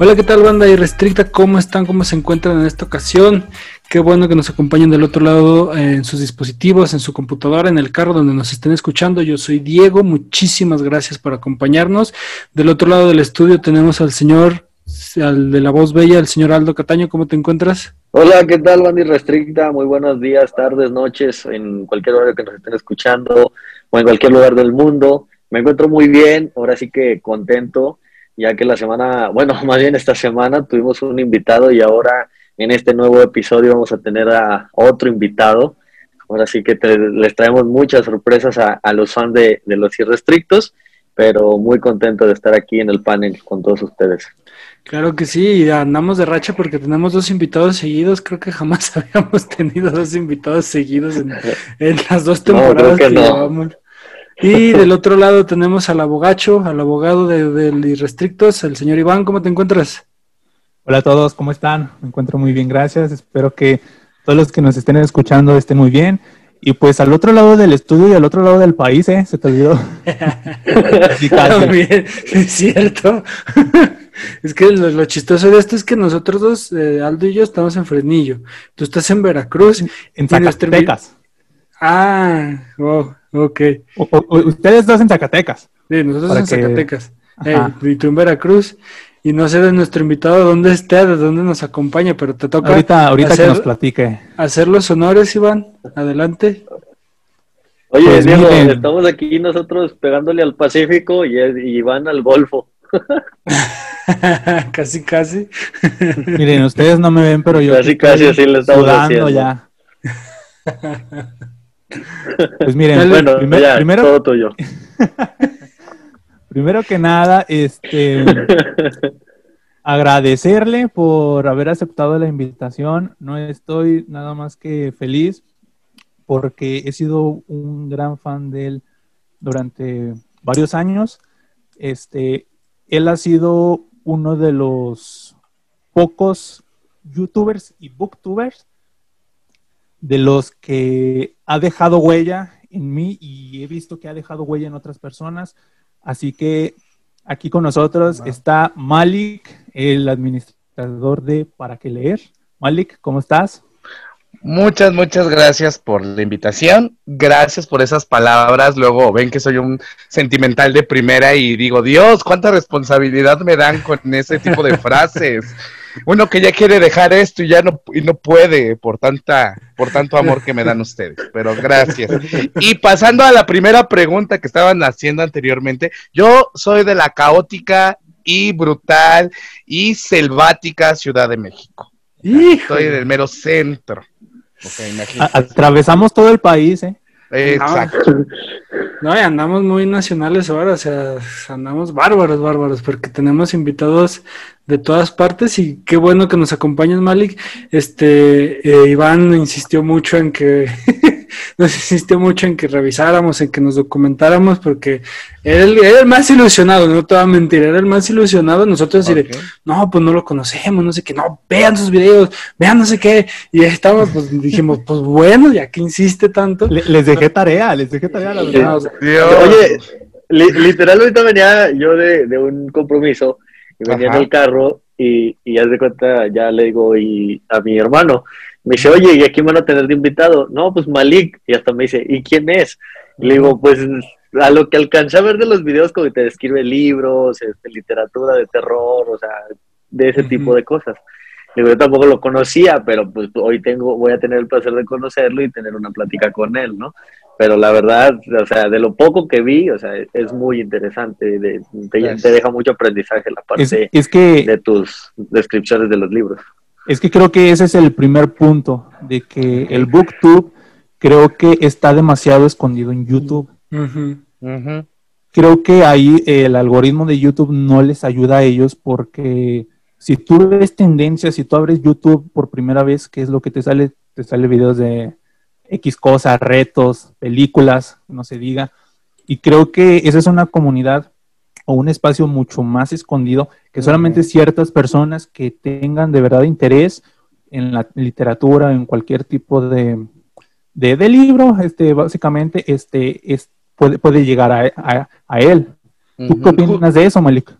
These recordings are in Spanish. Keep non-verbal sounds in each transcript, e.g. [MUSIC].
Hola, ¿qué tal banda irrestricta? ¿Cómo están? ¿Cómo se encuentran en esta ocasión? Qué bueno que nos acompañen del otro lado en sus dispositivos, en su computadora, en el carro donde nos estén escuchando. Yo soy Diego, muchísimas gracias por acompañarnos. Del otro lado del estudio tenemos al señor, al de la voz bella, el señor Aldo Cataño. ¿Cómo te encuentras? Hola, ¿qué tal banda irrestricta? Muy buenos días, tardes, noches, en cualquier hora que nos estén escuchando o en cualquier lugar del mundo. Me encuentro muy bien, ahora sí que contento ya que la semana, bueno, [LAUGHS] más bien esta semana tuvimos un invitado y ahora en este nuevo episodio vamos a tener a otro invitado. Ahora sí que les traemos muchas sorpresas a, los fans de, los irrestrictos, pero muy contento de estar aquí en el panel con todos ustedes. Claro que sí, andamos de racha porque tenemos dos invitados seguidos. Creo que jamás [LAUGHS] habíamos tenido dos invitados seguidos en, las dos [LAUGHS] temporadas que, llevamos. Y del otro lado tenemos al abogacho, al abogado de, del Irrestrictos, el señor Iván. ¿Cómo te encuentras? Hola a todos, ¿cómo están? Me encuentro muy bien, gracias. Espero que todos los que nos estén escuchando estén muy bien. Y pues al otro lado del estudio y al otro lado del país, ¿eh? Se te olvidó. [LAUGHS] También, es cierto. [LAUGHS] es que lo, chistoso de esto es que nosotros dos, eh, Aldo y yo, estamos en Fresnillo. Tú estás en Veracruz. En Zacatecas. Ah, oh, Ok. ustedes dos en Zacatecas. Sí, nosotros en Zacatecas. y tú en Veracruz. Y no sé de nuestro invitado dónde está, de dónde nos acompaña, pero te toca. Ahorita, ahorita que nos platique. Hacer los honores, Iván. Adelante. Oye, pues Diego, estamos aquí nosotros pegándole al Pacífico y, Iván al Golfo. [LAUGHS] casi, casi. [LAUGHS] Miren, ustedes no me ven, pero yo. Casi, casi así le estamos haciendo. ya. [LAUGHS] Pues miren, bueno, primero, todo tuyo. [LAUGHS] primero que nada, este, agradecerle por haber aceptado la invitación. No estoy nada más que feliz porque he sido un gran fan de él durante varios años. Este, él ha sido uno de los pocos youtubers y booktubers de los que ha dejado huella en mí y he visto que ha dejado huella en otras personas. Así que aquí con nosotros está Malik, el administrador de Para qué leer. Malik, ¿cómo estás? Muchas, muchas gracias por la invitación. Gracias por esas palabras. Luego ven que soy un sentimental de primera y digo, Dios, cuánta responsabilidad me dan con ese tipo de [LAUGHS] frases uno que ya quiere dejar esto y ya no, y no puede por tanta, por tanto amor que me dan ustedes. Pero gracias. Y pasando a la primera pregunta que estaban haciendo anteriormente, yo soy de la caótica y brutal y selvática Ciudad de México. Soy del mero centro. Atravesamos todo el país, ¿eh? Exacto. No, y andamos muy nacionales ahora, o sea, andamos bárbaros, bárbaros, porque tenemos invitados de todas partes y qué bueno que nos acompañes, Malik. Este, eh, Iván insistió mucho en que [LAUGHS] nos insistió mucho en que revisáramos, en que nos documentáramos, porque él era el más ilusionado, no te voy a mentir, era el más ilusionado. Nosotros okay. no, pues no lo conocemos, no sé qué, no, vean sus videos, vean no sé qué. Y estamos, pues [LAUGHS] dijimos, pues bueno, ya que insiste tanto. les dejé tarea, les dejé tarea, la verdad. Oye, literal, ahorita venía yo de, de un compromiso y venía en el carro y, y haz de cuenta, ya le digo y a mi hermano, me dice, oye, ¿y a quién van a tener de invitado? No, pues Malik. Y hasta me dice, ¿y quién es? Y le digo, pues a lo que alcancé a ver de los videos, como que te describe libros, este, literatura de terror, o sea, de ese tipo de cosas. Le digo, yo tampoco lo conocía, pero pues hoy tengo, voy a tener el placer de conocerlo y tener una plática con él, ¿no? Pero la verdad, o sea, de lo poco que vi, o sea, es muy interesante, de, te, deja mucho aprendizaje la parte es que... de tus descripciones de los libros. Es que creo que ese es el primer punto, de que el booktube creo que está demasiado escondido en YouTube. Creo que ahí el algoritmo de YouTube no les ayuda a ellos porque si tú ves tendencias, si tú abres YouTube por primera vez, ¿qué es lo que te sale? Te sale videos de X cosas, retos, películas, no se diga. Y creo que esa es una comunidad o un espacio mucho más escondido que solamente ciertas personas que tengan de verdad interés en la literatura, en cualquier tipo de, de, libro, este, básicamente, este, es, puede, puede llegar a, a, él. ¿Tú qué opinas de eso, Malik?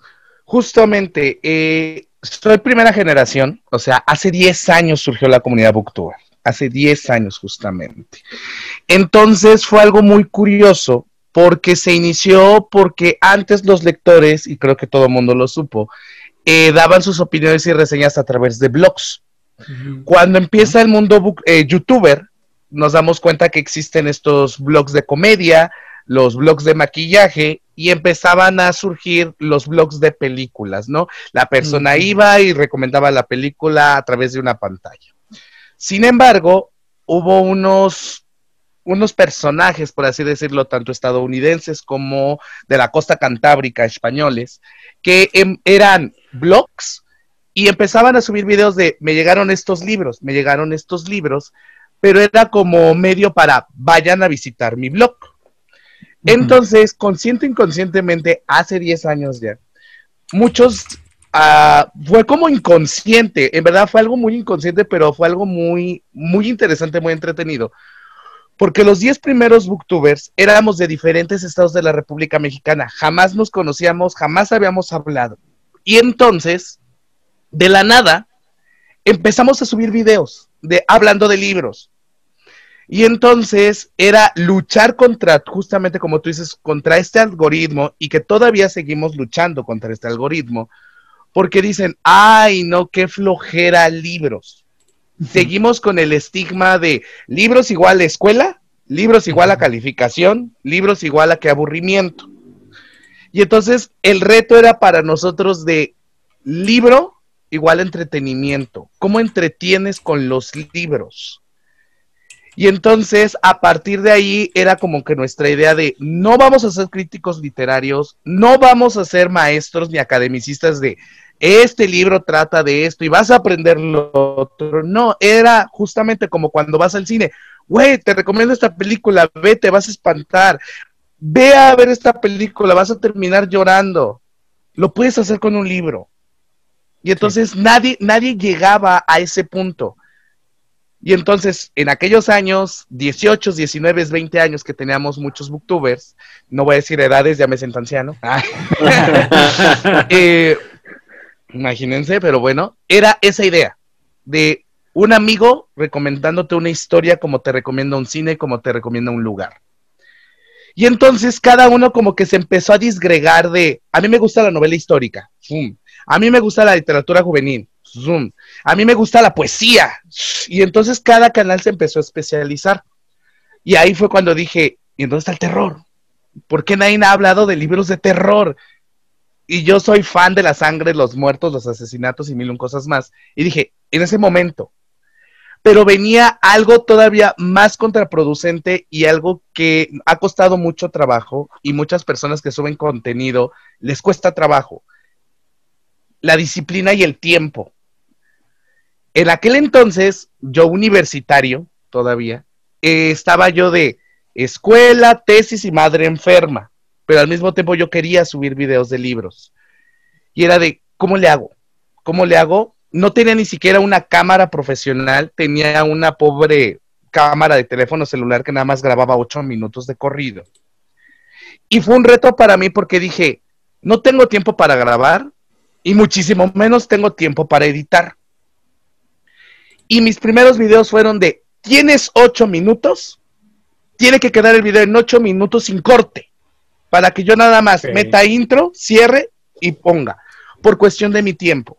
Justamente, eh, soy primera generación, o sea, hace 10 años surgió la comunidad Booktuber, hace 10 años justamente. Entonces fue algo muy curioso porque se inició porque antes los lectores, y creo que todo el mundo lo supo, eh, daban sus opiniones y reseñas a través de blogs. Cuando empieza el mundo eh, youtuber, nos damos cuenta que existen estos blogs de comedia, los blogs de maquillaje y empezaban a surgir los blogs de películas, ¿no? La persona iba y recomendaba la película a través de una pantalla. Sin embargo, hubo unos, unos personajes, por así decirlo, tanto estadounidenses como de la costa cantábrica españoles, que em, eran blogs y empezaban a subir videos de, me llegaron estos libros, me llegaron estos libros, pero era como medio para, vayan a visitar mi blog. Entonces, consciente e inconscientemente, hace 10 años ya, muchos, uh, fue como inconsciente, en verdad fue algo muy inconsciente, pero fue algo muy, muy interesante, muy entretenido. Porque los 10 primeros booktubers éramos de diferentes estados de la República Mexicana, jamás nos conocíamos, jamás habíamos hablado. Y entonces, de la nada, empezamos a subir videos de hablando de libros, y entonces era luchar contra, justamente como tú dices, contra este algoritmo y que todavía seguimos luchando contra este algoritmo, porque dicen, ay, no, qué flojera libros. Seguimos con el estigma de libros igual a escuela, libros igual a calificación, libros igual a que aburrimiento. Y entonces el reto era para nosotros de libro igual a entretenimiento. ¿Cómo entretienes con los libros? Y entonces, a partir de ahí, era como que nuestra idea de no vamos a ser críticos literarios, no vamos a ser maestros ni academicistas de este libro trata de esto y vas a aprender lo otro. No, era justamente como cuando vas al cine. Güey, te recomiendo esta película, ve, te vas a espantar. Ve a ver esta película, vas a terminar llorando. Lo puedes hacer con un libro. Y entonces nadie, nadie llegaba a ese punto. Y entonces, en aquellos años, 18, 19, 20 años que teníamos muchos booktubers, no voy a decir edades, ya me siento anciano. [LAUGHS] [LAUGHS] Eh, imagínense, pero bueno, era esa idea de un amigo recomendándote una historia como te recomienda un cine, como te recomienda un lugar. Y entonces cada uno como que se empezó a disgregar de, a mí me gusta la novela histórica, a mí me gusta la literatura juvenil, Zoom. A mí me gusta la poesía. Y entonces cada canal se empezó a especializar. Y ahí fue cuando dije, ¿y dónde está el terror? ¿Por qué nadie ha hablado de libros de terror? Y yo soy fan de la sangre, los muertos, los asesinatos y mil cosas más. Y dije, en ese momento. Pero venía algo todavía más contraproducente y algo que ha costado mucho trabajo y muchas personas que suben contenido les cuesta trabajo. La disciplina y el tiempo. En aquel entonces, yo universitario todavía, eh, estaba yo de escuela, tesis y madre enferma, pero al mismo tiempo yo quería subir videos de libros. Y era de, ¿cómo le hago? ¿Cómo le hago? No tenía ni siquiera una cámara profesional, tenía una pobre cámara de teléfono celular que nada más grababa ocho minutos de corrido. Y fue un reto para mí porque dije, no tengo tiempo para grabar y muchísimo menos tengo tiempo para editar. Y mis primeros videos fueron de, tienes ocho minutos, tiene que quedar el video en ocho minutos sin corte, para que yo nada más meta intro, cierre y ponga, por cuestión de mi tiempo.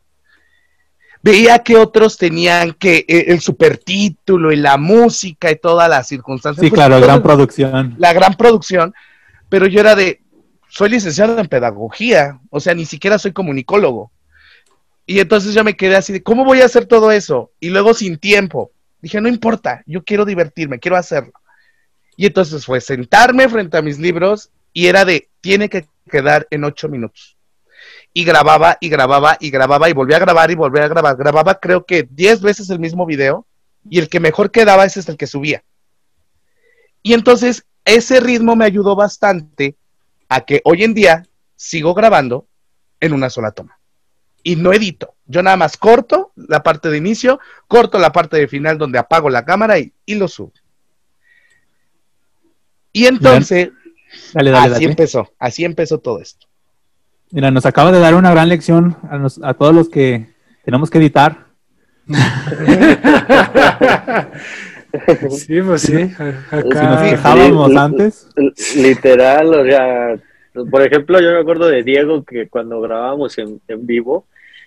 Veía que otros tenían que eh, el supertítulo y la música y todas las circunstancias. Sí, pues, claro, la gran producción. La gran producción, pero yo era de, soy licenciado en pedagogía, o sea, ni siquiera soy comunicólogo. Y entonces yo me quedé así de, ¿cómo voy a hacer todo eso? Y luego sin tiempo. Dije, no importa, yo quiero divertirme, quiero hacerlo. Y entonces fue sentarme frente a mis libros y era de, tiene que quedar en ocho minutos. Y grababa y grababa y grababa y volví a grabar y volví a grabar. Grababa creo que diez veces el mismo video y el que mejor quedaba ese es el que subía. Y entonces ese ritmo me ayudó bastante a que hoy en día sigo grabando en una sola toma y no edito. Yo nada más corto la parte de inicio, corto la parte de final donde apago la cámara y, lo subo. Y entonces, así empezó, así empezó todo esto. Mira, nos acaba de dar una gran lección a, todos los que tenemos que editar. [LAUGHS] sí, pues sí. [LAUGHS] Si nos fijábamos antes. Literal, o sea, por ejemplo, yo me acuerdo de Diego que cuando grabábamos en, en vivo,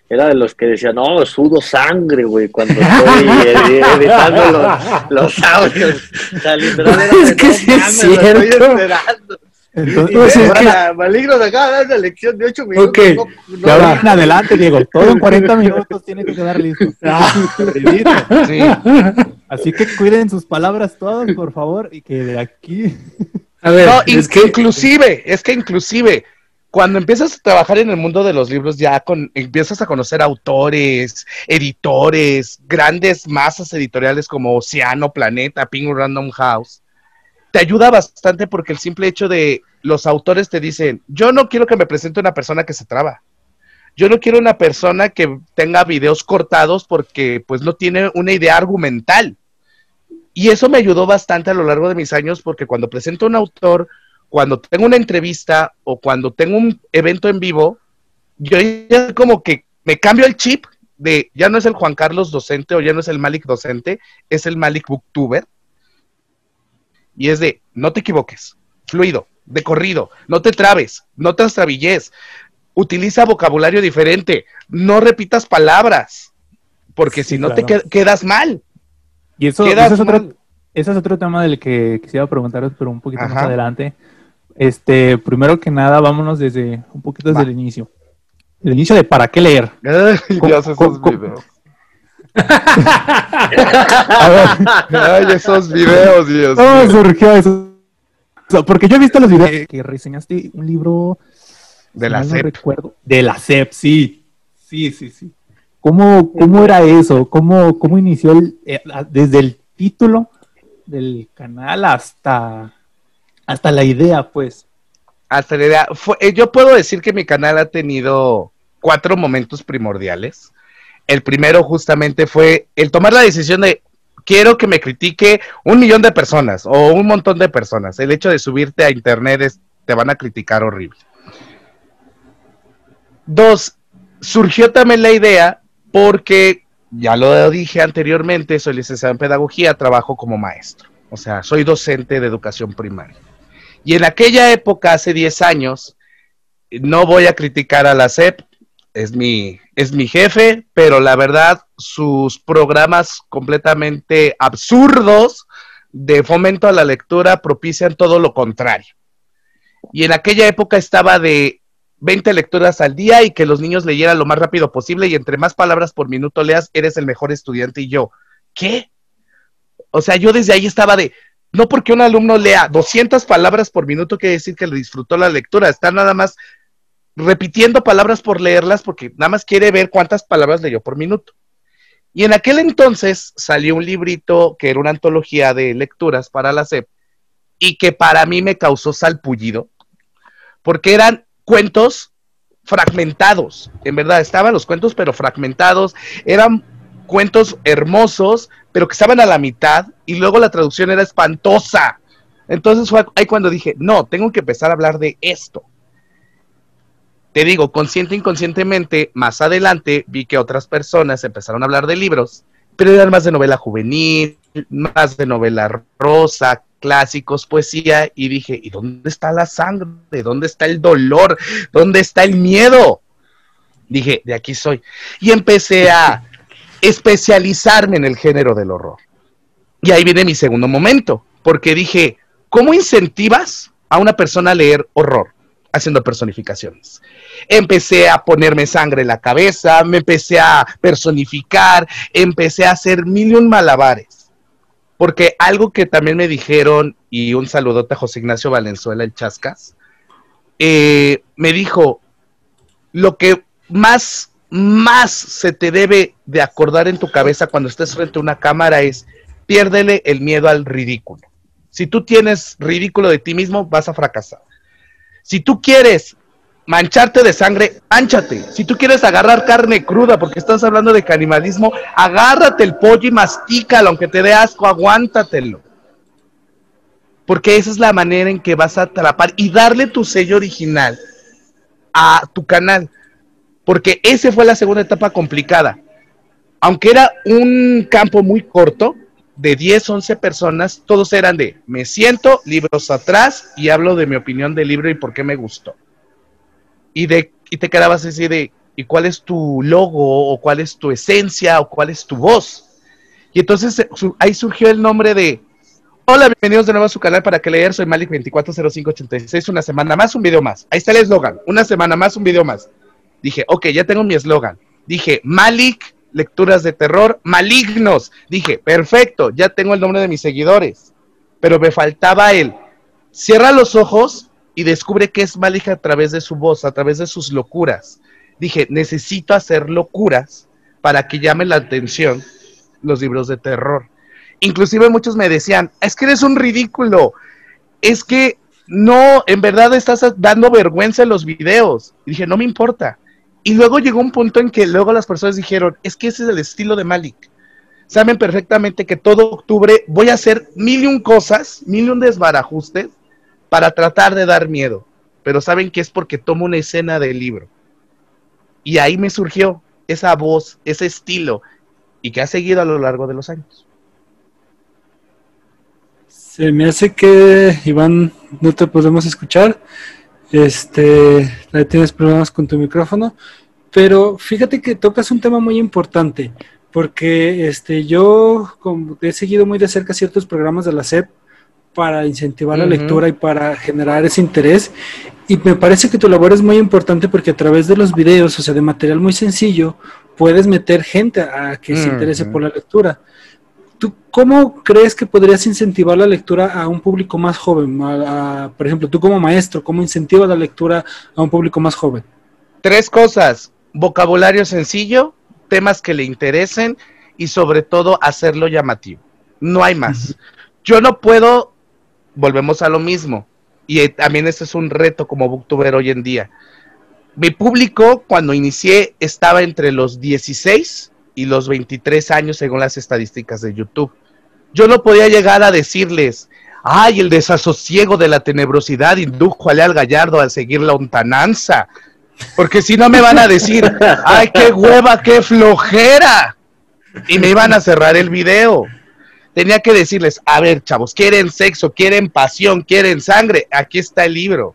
era de los que decían, no, sudo sangre, güey, cuando estoy [LAUGHS] editando los, los audios. O sea, literal, era es que no, sí es lo estoy cierto. esperando. Entonces, Pues es ahora, Maligno de acá, da una lección de 8 minutos. Ok, no, no, de ahora en adelante, Diego, todo en 40 [LAUGHS] minutos tiene que quedar listo. [LAUGHS] Sí. Así que cuiden sus palabras todas, por favor, y que de aquí... A ver, No, es in- que inclusive, es que inclusive, cuando empiezas a trabajar en el mundo de los libros, ya con, empiezas a conocer autores, editores, grandes masas editoriales como Oceano, Planeta, Penguin Random House, te ayuda bastante porque el simple hecho de los autores te dicen, yo no quiero que me presente una persona que se traba. Yo no quiero una persona que tenga videos cortados porque pues no tiene una idea argumental. Y eso me ayudó bastante a lo largo de mis años porque cuando presento a un autor, cuando tengo una entrevista o cuando tengo un evento en vivo, yo ya como que me cambio el chip de ya no es el Juan Carlos docente o ya no es el Malik docente, es el Malik booktuber. Y es de, no te equivoques, fluido, de corrido, no te trabes, no te extravilles, utiliza vocabulario diferente, no repitas palabras, porque Sí, si no te claro. quedas mal. Y eso, es otro, es otro tema del que quisiera preguntaros, pero un poquito más adelante. Este, primero que nada, vámonos desde un poquito desde Va. el inicio. El inicio de para qué leer. [LAUGHS] Ay, ¿Cómo- Dios, esos cómo- videos. [LAUGHS] A ver, Ay, esos videos, Dios. ¿cómo mío. surgió eso? Porque yo he visto los videos que reseñaste un libro De la no SEP. recuerdo. De la CEP, sí. Sí, sí, sí. ¿Cómo, cómo era eso? ¿Cómo, cómo inició el, eh, desde el título del canal hasta, hasta la idea, pues? Hasta la idea. Fue- eh, yo puedo decir que mi canal ha tenido cuatro momentos primordiales. El primero justamente fue el tomar la decisión de quiero que me critique un millón de personas o un montón de personas. El hecho de subirte a internet es, te van a criticar horrible. Dos, surgió también la idea porque, ya lo dije anteriormente, soy licenciado en pedagogía, trabajo como maestro. O sea, soy docente de educación primaria. Y en aquella época, hace 10 años, no voy a criticar a la SEP, es mi, es mi jefe, pero la verdad, sus programas completamente absurdos de fomento a la lectura propician todo lo contrario. Y en aquella época estaba de 20 lecturas al día y que los niños leyeran lo más rápido posible y entre más palabras por minuto leas, eres el mejor estudiante. Y yo, ¿qué? O sea, yo desde ahí estaba de, no porque un alumno lea 200 palabras por minuto quiere decir que le disfrutó la lectura, está nada más repitiendo palabras por leerlas porque nada más quiere ver cuántas palabras leyó por minuto. Y en aquel entonces salió un librito que era una antología de lecturas para la SEP y que para mí me causó salpullido porque eran cuentos fragmentados, en verdad estaban los cuentos pero fragmentados, eran cuentos hermosos pero que estaban a la mitad y luego la traducción era espantosa. Entonces fue ahí cuando dije, no, tengo que empezar a hablar de esto. Te digo, consciente inconscientemente, más adelante vi que otras personas empezaron a hablar de libros, pero eran más de novela juvenil, más de novela rosa, clásicos, poesía, y dije, ¿y dónde está la sangre? ¿Dónde está el dolor? ¿Dónde está el miedo? Dije, de aquí soy. Y empecé a [LAUGHS] especializarme en el género del horror. Y ahí viene mi segundo momento, porque dije, ¿cómo incentivas a una persona a leer horror? Haciendo personificaciones. Empecé a ponerme sangre en la cabeza, me empecé a personificar, empecé a hacer mil y un malabares. Porque algo que también me dijeron, y un saludote a José Ignacio Valenzuela, el Chascas, eh, me dijo, lo que más, más se te debe de acordar en tu cabeza cuando estés frente a una cámara es, piérdele el miedo al ridículo. Si tú tienes ridículo de ti mismo, vas a fracasar. Si tú quieres mancharte de sangre, manchate. Si tú quieres agarrar carne cruda, porque estás hablando de canibalismo, agárrate el pollo y mastícalo, aunque te dé asco, aguántatelo. Porque esa es la manera en que vas a atrapar y darle tu sello original a tu canal. Porque esa fue la segunda etapa complicada. aunque era un campo muy corto, de 10, 11 personas, todos eran de, me siento, libros atrás y hablo de mi opinión del libro y por qué me gustó. Y, de, y te quedabas así de, ¿y cuál es tu logo o cuál es tu esencia o cuál es tu voz? Y entonces eh, ahí surgió el nombre de, hola, bienvenidos de nuevo a su canal para que leer, soy Malik240586, una semana más, un video más. Ahí está el eslogan, una semana más, un video más. Dije, ok, ya tengo mi eslogan. Dije, Malik lecturas de terror malignos. Dije, perfecto, ya tengo el nombre de mis seguidores. Pero me faltaba él. Cierra los ojos y descubre que es Malik a través de su voz, a través de sus locuras. Dije, necesito hacer locuras para que llame la atención los libros de terror. Inclusive muchos me decían, es que eres un ridículo, es que no, en verdad estás dando vergüenza en los videos. Dije, no me importa, y luego llegó un punto en que luego las personas dijeron, es que ese es el estilo de Malik. Saben perfectamente que todo octubre voy a hacer mil y un cosas, mil y un desbarajustes para tratar de dar miedo. Pero saben que es porque tomo una escena del libro. Y ahí me surgió esa voz, ese estilo, y que ha seguido a lo largo de los años. Se me hace que, Iván, no te podemos escuchar. Este, tienes problemas con tu micrófono, pero fíjate que tocas un tema muy importante, porque este, yo he seguido muy de cerca ciertos programas de la SEP para incentivar la lectura y para generar ese interés. Y me parece que tu labor es muy importante porque a través de los videos, o sea, de material muy sencillo, puedes meter gente a que se interese por la lectura. ¿Tú cómo crees que podrías incentivar la lectura a un público más joven? por ejemplo, tú como maestro, ¿cómo incentivas la lectura a un público más joven? Tres cosas. Vocabulario sencillo, temas que le interesen y sobre todo hacerlo llamativo. No hay más. Yo no puedo, volvemos a lo mismo, y eh, también este es un reto como booktuber hoy en día. Mi público cuando inicié estaba entre los 16 y los 23 años según las estadísticas de YouTube. Yo no podía llegar a decirles, ay, el desasosiego de la tenebrosidad indujo a Leal Gallardo a seguir la ontananza, porque si no me van a decir, ay, qué hueva, qué flojera, y me iban a cerrar el video. Tenía que decirles, a ver, chavos, quieren sexo, quieren pasión, quieren sangre, aquí está el libro.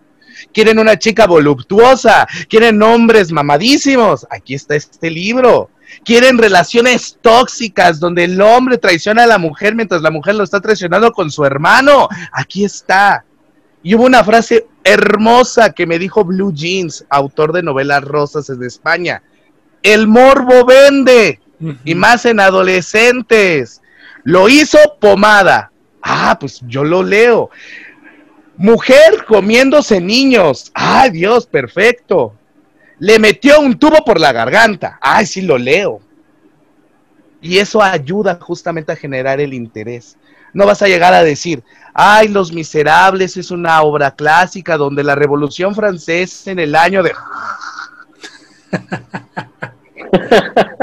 Quieren una chica voluptuosa, quieren hombres mamadísimos, aquí está este libro quieren relaciones tóxicas donde el hombre traiciona a la mujer mientras la mujer lo está traicionando con su hermano. Aquí está. Y hubo una frase hermosa que me dijo Blue Jeans, autor de novelas rosas en España. El morbo vende, y más en adolescentes. Lo hizo pomada. Ah, pues yo lo leo. Mujer comiéndose niños. Ah, Dios, perfecto. Le metió un tubo por la garganta. Ay, sí lo leo. Y eso ayuda justamente a generar el interés. No vas a llegar a decir, ay, Los Miserables es una obra clásica donde la Revolución Francesa en el año de... [LAUGHS]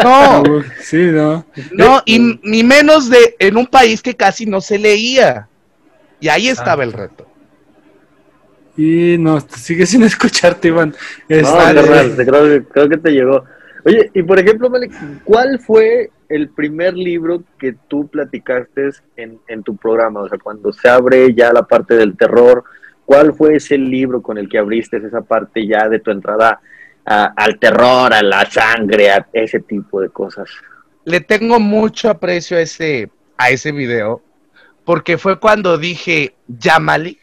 no, sí, no. No, y ni menos de en un país que casi no se leía. Y ahí estaba el reto. Y no, sigue sin [LAUGHS] escucharte, Iván. no, este, creo, creo, que te llegó. Oye, y por ejemplo, Malik, ¿cuál fue el primer libro que tú platicaste en, en tu programa? O sea, cuando se abre ya la parte del terror, ¿cuál fue ese libro con el que abriste esa parte ya de tu entrada al terror, a la sangre, a ese tipo de cosas? Le tengo mucho aprecio a ese, a ese video, porque fue cuando dije, ya Malik,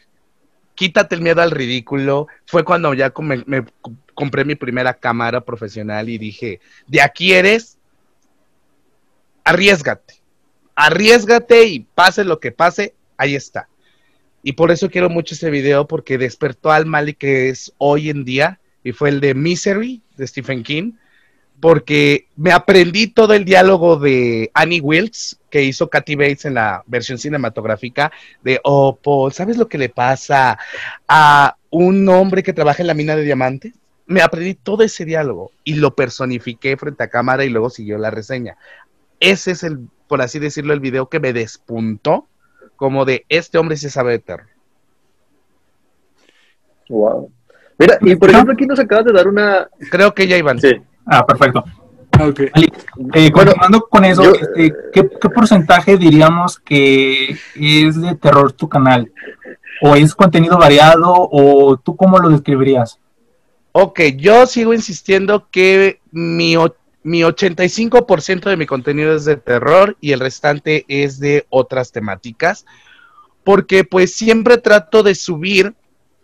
quítate el miedo al ridículo. Fue cuando ya me, compré mi primera cámara profesional y dije, de aquí eres, arriesgate. Arriesgate y pase lo que pase, ahí está. Y por eso quiero mucho ese video porque despertó al mal que es hoy en día y fue el de Misery de Stephen King porque me aprendí todo el diálogo de Annie Wilkes que hizo Kathy Bates en la versión cinematográfica de, oh, ¿sabes lo que le pasa a un hombre que trabaja en la mina de diamantes? Me aprendí todo ese diálogo y lo personifiqué frente a cámara y luego siguió la reseña. Ese es el, por así decirlo, el video que me despuntó como de este hombre se sabe de. Wow. Mira, y por ejemplo aquí nos acabas de dar una... Creo que ya iban. Sí. Ah, perfecto. Ah, eh, continuando con eso, este, ¿qué, porcentaje diríamos que es de terror tu canal? ¿O es contenido variado? ¿O tú cómo lo describirías? Ok, yo sigo insistiendo que mi, mi 85% de mi contenido es de terror y el restante es de otras temáticas. Porque pues siempre trato de subir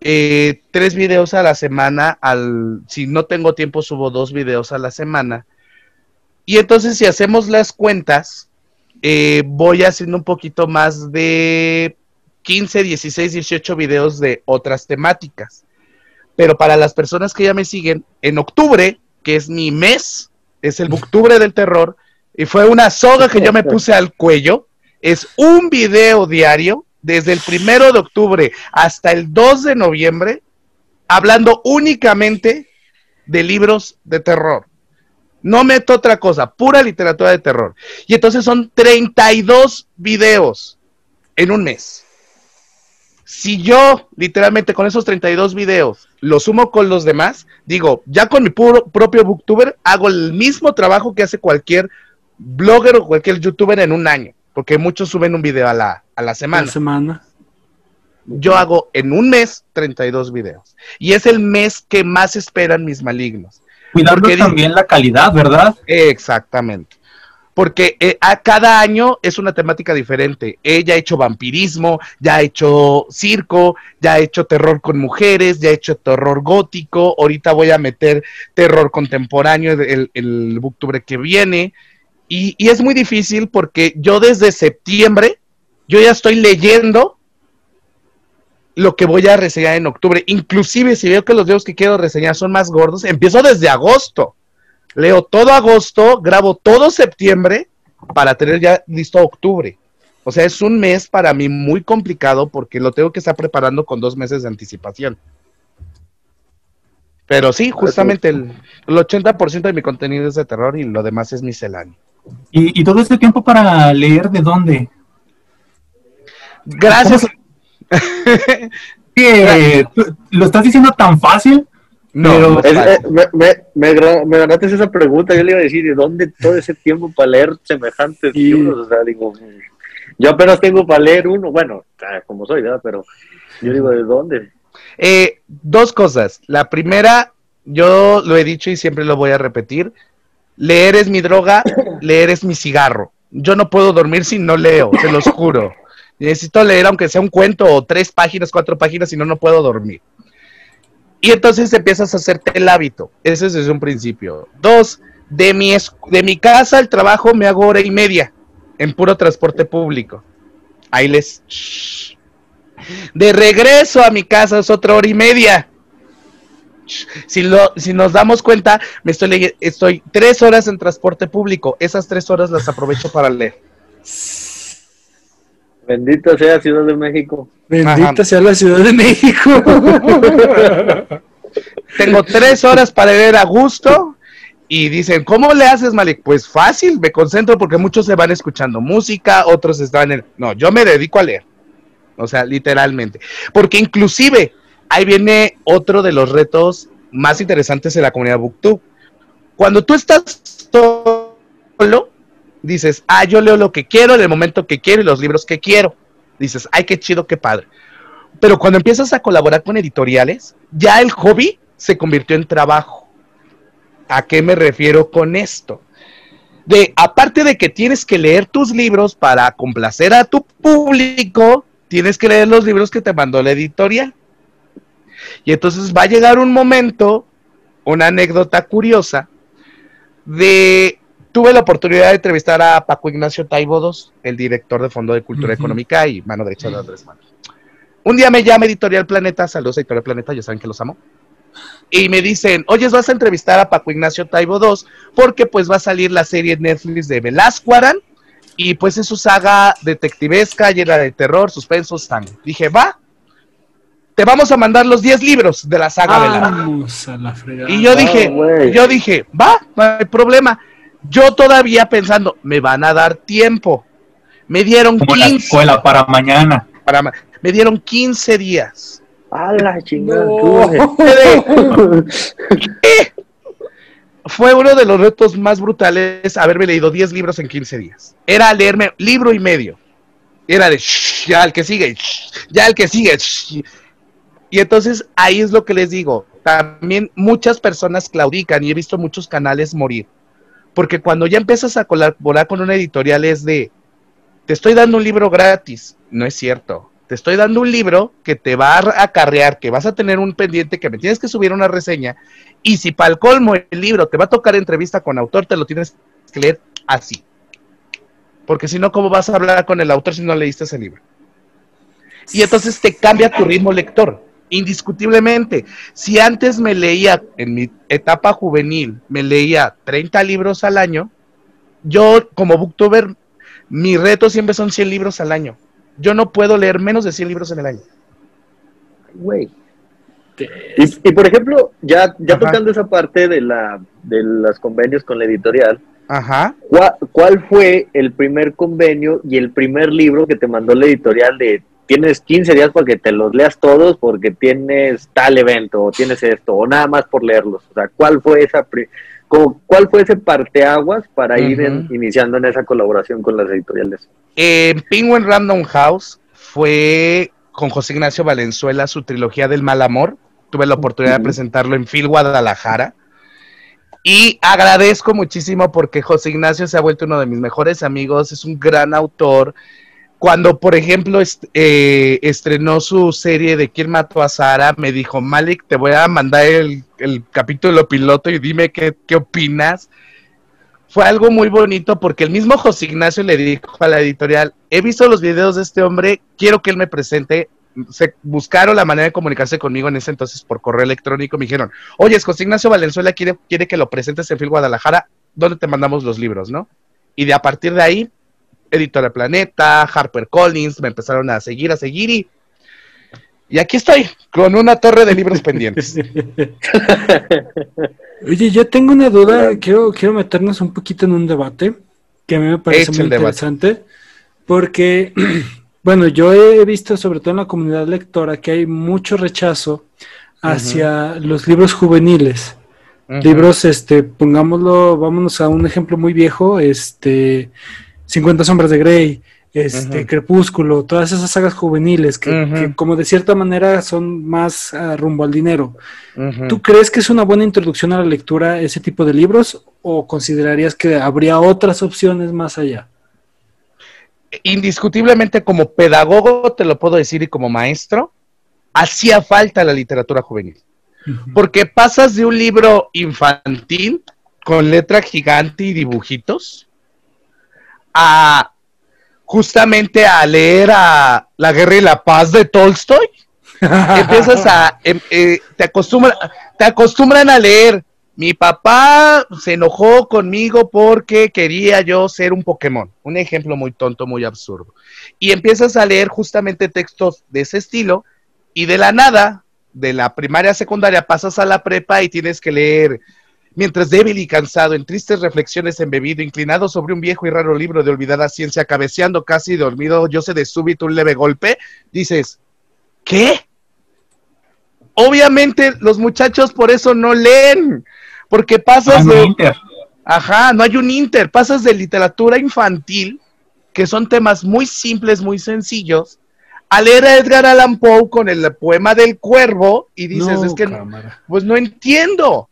eh, tres videos a la semana. Al, si no tengo tiempo, subo dos videos a la semana. Y entonces, si hacemos las cuentas, eh, voy haciendo un poquito más de 15, 16, 18 videos de otras temáticas. Pero para las personas que ya me siguen, en octubre, que es mi mes, es el octubre del terror, y fue una soga que yo me [LAUGHS] puse al cuello, es un video diario desde el primero de octubre hasta el 2 de noviembre, hablando únicamente de libros de terror. No meto otra cosa, pura literatura de terror. Y entonces son 32 videos en un mes. Si yo, literalmente, con esos 32 videos, lo sumo con los demás, digo, ya con mi puro, propio booktuber, hago el mismo trabajo que hace cualquier blogger o cualquier youtuber en un año porque muchos suben un video a la, a la semana. semana. Yo hago en un mes 32 videos. Y es el mes que más esperan mis malignos. Cuidando también la calidad, ¿verdad? Exactamente. Porque eh, a cada año es una temática diferente. Ella ha hecho vampirismo, ya ha hecho circo, ya ha hecho terror con mujeres, ya ha hecho terror gótico. Ahorita voy a meter terror contemporáneo el, el octubre que viene. Y, es muy difícil porque yo desde septiembre, yo ya estoy leyendo lo que voy a reseñar en octubre. Inclusive si veo que los videos que quiero reseñar son más gordos, empiezo desde agosto. Leo todo agosto, grabo todo septiembre para tener ya listo octubre. O sea, es un mes para mí muy complicado porque lo tengo que estar preparando con dos meses de anticipación. Pero sí, justamente el, el 80% de mi contenido es de terror y lo demás es misceláneo. ¿Y, todo este tiempo para leer de dónde? Gracias. [LAUGHS] ¿Lo estás diciendo tan fácil? No, eh, me, me, ganaste esa pregunta. Yo le iba a decir, ¿de dónde todo ese tiempo para leer semejantes libros? O sea, digo, yo apenas tengo para leer uno, bueno, como soy, ¿verdad? Pero yo digo, ¿de dónde? Eh, dos cosas. La primera, yo lo he dicho y siempre lo voy a repetir. Leer es mi droga, leer es mi cigarro. Yo no puedo dormir si no leo, se los juro. [LAUGHS] Necesito leer aunque sea un cuento o tres páginas, cuatro páginas, si no, no puedo dormir. Y entonces empiezas a hacerte el hábito. Ese es un principio. Dos, de mi, de mi casa al trabajo me hago hora y media en puro transporte público. Ahí les... De regreso a mi casa es otra hora y media. Si, lo, si nos damos cuenta, me estoy, estoy tres horas en transporte público. Esas tres horas las aprovecho para leer. Bendita sea Ciudad de México. Bendita sea la Ciudad de México. [LAUGHS] Tengo tres horas para leer a gusto. Y dicen, ¿cómo le haces, Malik? Pues fácil, me concentro porque muchos se van escuchando música, otros están en... No, yo me dedico a leer. O sea, literalmente. Porque inclusive ahí viene otro de los retos más interesantes de la comunidad Booktube. Cuando tú estás solo, dices, ah, yo leo lo que quiero en el momento que quiero y los libros que quiero. Dices, ay, qué chido, qué padre. Pero cuando empiezas a colaborar con editoriales, ya el hobby se convirtió en trabajo. ¿A qué me refiero con esto? De, aparte de que tienes que leer tus libros para complacer a tu público, tienes que leer los libros que te mandó la editorial. Y entonces va a llegar un momento, una anécdota curiosa, de tuve la oportunidad de entrevistar a Paco Ignacio Taibo el director de Fondo de Cultura Económica y mano derecha de Andrés Manuel. Un día me llama Editorial Planeta, saludos Editorial Planeta, ya saben que los amo. Y me dicen, oye, vas a entrevistar a Paco Ignacio Taibo II porque pues va a salir la serie Netflix de Velasquaran y pues es su saga detectivesca, llena de terror, suspenso, sangre. Dije, va, te vamos a mandar los 10 libros de la saga de la Y yo dije, ah, yo dije, va, no hay problema. Yo todavía pensando, me van a dar tiempo. Me dieron Como 15 la escuela para mañana. Para me dieron 15 días. A la chingada. [LAUGHS] fue uno de los retos más brutales haberme leído 10 libros en 15 días. Era leerme libro y medio. Era de, ya el que sigue, ya el que sigue. Y entonces ahí es lo que les digo. También muchas personas claudican y he visto muchos canales morir. Porque cuando ya empiezas a colaborar con una editorial es de, te estoy dando un libro gratis. No es cierto. Te estoy dando un libro que te va a acarrear, que vas a tener un pendiente, que me tienes que subir una reseña. Y si para el colmo el libro te va a tocar entrevista con autor, te lo tienes que leer así. Porque si no, ¿cómo vas a hablar con el autor si no leíste ese libro? Y entonces te cambia tu ritmo lector indiscutiblemente. Si antes me leía, en mi etapa juvenil, me leía 30 libros al año, yo como booktuber, mi reto siempre son 100 libros al año. Yo no puedo leer menos de 100 libros en el año. Güey. Y, por ejemplo, ya, ya tocando esa parte de, la, de los convenios con la editorial, Ajá. ¿cuál, ¿cuál fue el primer convenio y el primer libro que te mandó la editorial de tienes 15 días para que te los leas todos porque tienes tal evento o tienes esto o nada más por leerlos. O sea, ¿cuál fue esa cuál fue ese parteaguas para ir iniciando en esa colaboración con las editoriales? En Penguin Random House fue con José Ignacio Valenzuela su trilogía del mal amor. Tuve la oportunidad de presentarlo en Phil Guadalajara. Y agradezco muchísimo porque José Ignacio se ha vuelto uno de mis mejores amigos, es un gran autor, cuando, por ejemplo, eh, estrenó su serie de ¿Quién mató a Sara? Me dijo, Malik, te voy a mandar el, capítulo piloto y dime qué, qué, opinas. Fue algo muy bonito porque el mismo José Ignacio le dijo a la editorial, he visto los videos de este hombre, quiero que él me presente. Se buscaron la manera de comunicarse conmigo en ese entonces por correo electrónico. Me dijeron, oye, José Ignacio Valenzuela quiere, quiere que lo presentes en Phil Guadalajara, ¿dónde te mandamos los libros, no? Y de a partir de ahí Editora Planeta, Harper Collins, me empezaron a seguir, a seguir y, y aquí estoy, con una torre de libros pendientes. [LAUGHS] Oye, yo tengo una duda, quiero, quiero meternos un poquito en un debate que a mí me parece muy interesante, porque, [CLEARS THROAT] bueno, yo he visto, sobre todo en la comunidad lectora, que hay mucho rechazo hacia los libros juveniles. Libros, este, pongámoslo, vámonos a un ejemplo muy viejo, este, 50 sombras de Grey, este, Crepúsculo, todas esas sagas juveniles que, como de cierta manera son más ah, rumbo al dinero. ¿Tú crees que es una buena introducción a la lectura ese tipo de libros o considerarías que habría otras opciones más allá? Indiscutiblemente como pedagogo, te lo puedo decir, y como maestro, hacía falta la literatura juvenil. Porque pasas de un libro infantil con letra gigante y dibujitos a justamente a leer a La Guerra y la Paz de Tolstoy. Empiezas a, em, eh, te, acostumbra, te acostumbran a leer. Mi papá se enojó conmigo porque quería yo ser un Pokémon. Un ejemplo muy tonto, muy absurdo. Y empiezas a leer justamente textos de ese estilo y de la nada, de la primaria a secundaria, pasas a la prepa y tienes que leer mientras débil y cansado, en tristes reflexiones embebido, inclinado sobre un viejo y raro libro de olvidada ciencia, cabeceando casi dormido, yo sé de súbito un leve golpe, dices, ¿qué? Obviamente los muchachos por eso no leen, porque pasas de... Inter. Ajá, no hay un inter, pasas de literatura infantil, que son temas muy simples, muy sencillos, a leer a Edgar Allan Poe con el poema del cuervo y dices, es que, pues no entiendo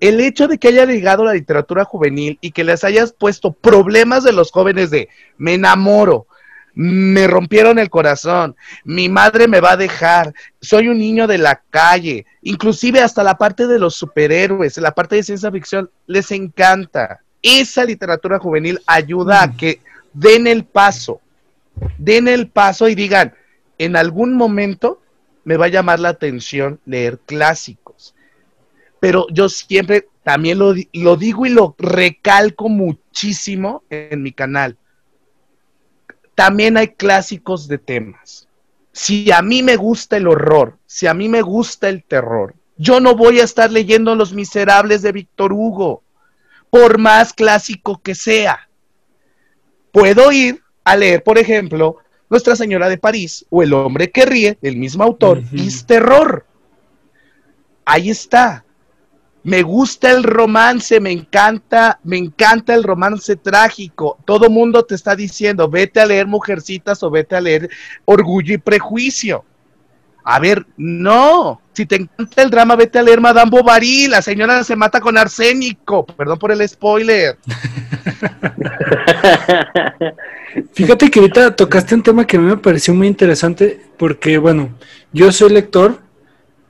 el hecho de que haya llegado la literatura juvenil y que les hayas puesto problemas de los jóvenes de me enamoro, me rompieron el corazón, mi madre me va a dejar, soy un niño de la calle, inclusive hasta la parte de los superhéroes, la parte de ciencia ficción, les encanta. Esa literatura juvenil ayuda a que den el paso, den el paso y digan, en algún momento me va a llamar la atención leer clásicos pero yo siempre también lo, lo digo y lo recalco muchísimo en mi canal. También hay clásicos de temas. Si a mí me gusta el horror, si a mí me gusta el terror, yo no voy a estar leyendo Los Miserables de Víctor Hugo, por más clásico que sea. Puedo ir a leer, por ejemplo, Nuestra Señora de París o El Hombre que Ríe, del mismo autor, y es terror. Ahí está. Me gusta el romance, me encanta, me encanta el romance trágico. Todo mundo te está diciendo, vete a leer Mujercitas o vete a leer Orgullo y Prejuicio. A ver, no. Si te encanta el drama, vete a leer Madame Bovary. La señora se mata con arsénico. Perdón por el spoiler. [LAUGHS] Fíjate que ahorita tocaste un tema que a mí me pareció muy interesante porque, bueno, yo soy lector,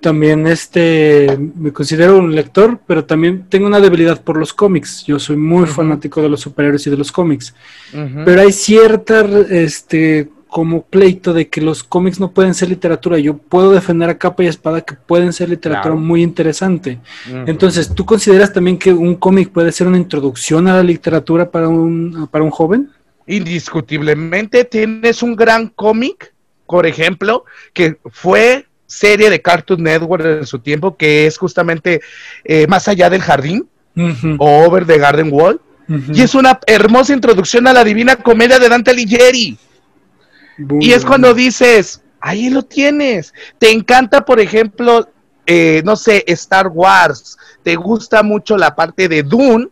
también este, me considero un lector, pero también tengo una debilidad por los cómics. Yo soy muy fanático de los superhéroes y de los cómics. Pero hay cierta, este, como pleito de que los cómics no pueden ser literatura. Yo puedo defender a capa y espada que pueden ser literatura muy interesante. Entonces, ¿tú consideras también que un cómic puede ser una introducción a la literatura para un, para un joven? Indiscutiblemente tienes un gran cómic, por ejemplo, que fue serie de Cartoon Network en su tiempo, que es justamente eh, Más allá del jardín o Over the Garden Wall. Y es una hermosa introducción a la divina comedia de Dante Alighieri. y es cuando dices, ahí lo tienes. Te encanta, por ejemplo, eh, no sé, Star Wars. Te gusta mucho la parte de Dune.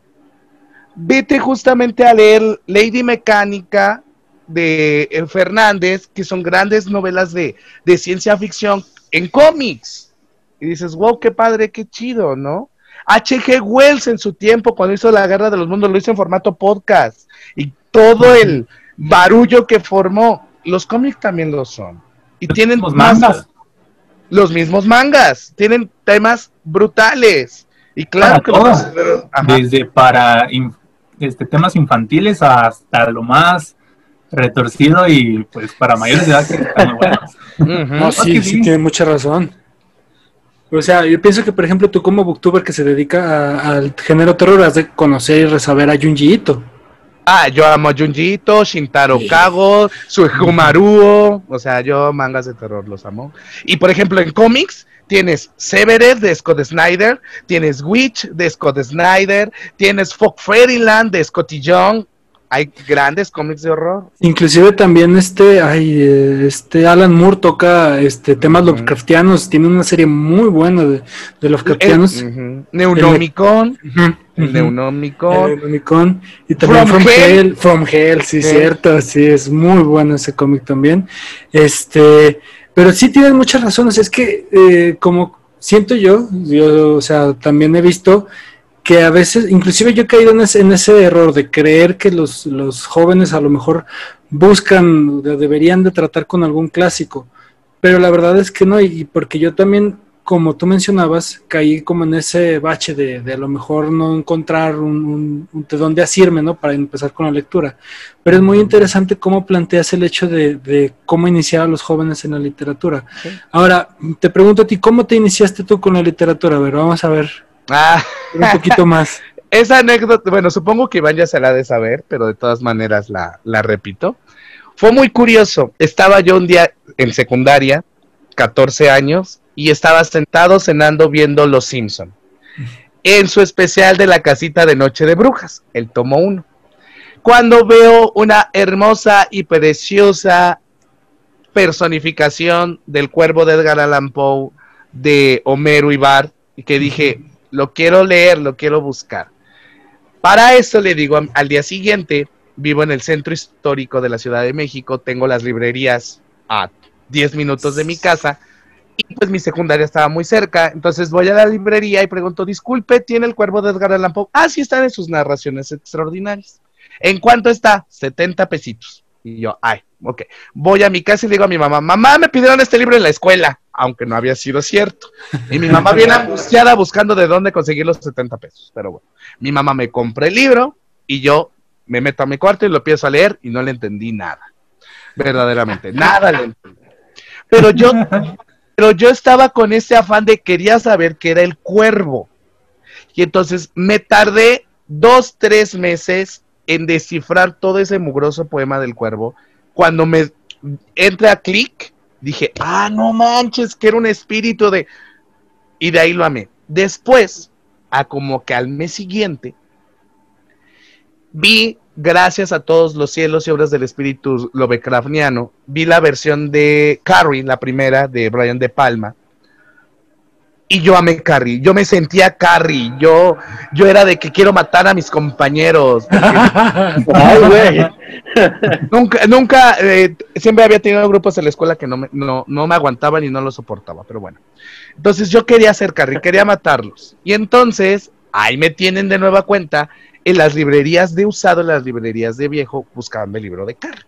Vete justamente a leer Lady Mecánica de eh, Fernández, que son grandes novelas de, de ciencia ficción en cómics. Y dices, wow, qué padre, qué chido, ¿no? H.G. Wells en su tiempo, cuando hizo la Guerra de los Mundos, lo hizo en formato podcast. Y todo el barullo que formó, los cómics también lo son. Y tienen los mangas. Los mismos mangas. Tienen temas brutales. Y claro que Desde para este, temas infantiles hasta lo más retorcido y pues para mayores de edad que están muy No, sí, sí, tiene mucha razón. O sea, yo pienso que, por ejemplo, tú como booktuber que se dedica al género terror, has de conocer y resaber a Junji Ah, yo amo a Junji Shintaro Kago, Suehumaruo, o sea, yo mangas de terror los amo. Y, por ejemplo, en cómics tienes Severed de Scott Snyder, tienes Witch de Scott Snyder, tienes Folk Fairyland de Scotty Young, hay grandes cómics de horror. Inclusive también este, ay, este Alan Moore toca este temas Lovecraftianos, tiene una serie muy buena de, de Lovecraftianos. El, Neunomicon. Neunomicon. Y también From, Hell. From Hell, sí, cierto, sí, es muy bueno ese cómic también. Este, pero sí tienen muchas razones, es que eh, como siento yo, yo, o sea, también he visto que a veces, inclusive yo he caído en ese, error de creer que los, jóvenes a lo mejor buscan, deberían de tratar con algún clásico, pero la verdad es que no, y porque yo también, como tú mencionabas, caí como en ese bache de, de a lo mejor no encontrar un, de dónde asirme, ¿no? Para empezar con la lectura. Pero es muy interesante cómo planteas el hecho de, cómo iniciar a los jóvenes en la literatura. Ahora, te pregunto a ti, ¿cómo te iniciaste tú con la literatura? A ver, vamos a ver. Ah. Un poquito más. [LAUGHS] Esa anécdota, bueno, supongo que Iván ya se la ha de saber, pero de todas maneras la, la repito. Fue muy curioso. Estaba yo un día en secundaria, 14 años, y estaba sentado cenando viendo Los Simpson. En su especial de la casita de Noche de Brujas, el tomo 1. Cuando veo una hermosa y preciosa personificación del cuervo de Edgar Allan Poe de Homero y Bart, y que dije, lo quiero leer, lo quiero buscar. Para eso le digo al día siguiente, vivo en el centro histórico de la Ciudad de México, tengo las librerías a 10 minutos de mi casa y pues mi secundaria estaba muy cerca, entonces voy a la librería y pregunto, disculpe, ¿tiene el cuervo de Edgar Allan Poe? Ah, sí, están en sus narraciones extraordinarias. ¿En cuánto está? 70 pesitos. Y yo, ay, ok. Voy a mi casa y le digo a mi mamá, mamá, me pidieron este libro en la escuela aunque no había sido cierto. Y mi mamá [LAUGHS] viene angustiada buscando de dónde conseguir los 70 pesos. Pero bueno, mi mamá me compra el libro y yo me meto a mi cuarto y lo empiezo a leer y no le entendí nada. Verdaderamente, [LAUGHS] nada le entendí. Pero yo, pero yo estaba con ese afán de quería saber qué era el cuervo. Y entonces me tardé dos, tres meses en descifrar todo ese mugroso poema del cuervo. Cuando me entré a clic, dije, ah, no manches, que era un espíritu de... Y de ahí lo amé. Después, a como que al mes siguiente, vi, gracias a todos los cielos y obras del espíritu Lovecraftiano, vi la versión de Carrie, la primera, de Brian De Palma. Y yo amé Carrie, yo me sentía Carrie, yo, yo era de que quiero matar a mis compañeros. [LAUGHS] Ay, güey. nunca, nunca, eh, siempre había tenido grupos en la escuela que no me, no, no me aguantaban y no lo soportaba, pero bueno. Entonces yo quería ser Carrie, quería matarlos. Y entonces, ahí me tienen de nueva cuenta en las librerías de usado, en las librerías de viejo, buscando el libro de Carrie.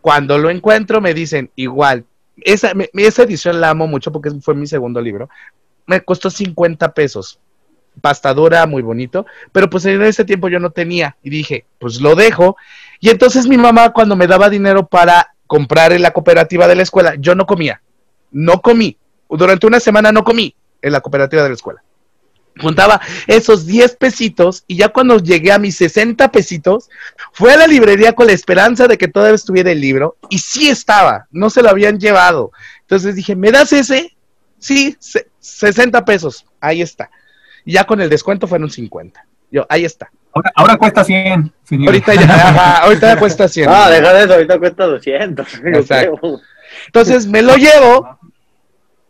Cuando lo encuentro me dicen, igual, esa, me- esa edición la amo mucho porque fue mi segundo libro, me costó 50 pesos. Pasta dura, muy bonito, pero pues en ese tiempo yo no tenía y dije, pues lo dejo. Y entonces mi mamá cuando me daba dinero para comprar en la cooperativa de la escuela, yo no comía, no comí. Durante una semana no comí en la cooperativa de la escuela. Juntaba esos 10 pesitos y ya cuando llegué a mis 60 pesitos, fue a la librería con la esperanza de que todavía estuviera el libro y sí estaba, no se lo habían llevado. Entonces dije, ¿me das ese? Sí, se- 60 pesos, ahí está. Y ya con el descuento fueron 50. Yo, ahí está. Ahora, ahora cuesta 100. señor. Ahorita ya, ajá, ahorita ya cuesta 100. [LAUGHS] Ah, deja de eso, ahorita cuesta 200. [LAUGHS] yo Exacto. Entonces me lo llevo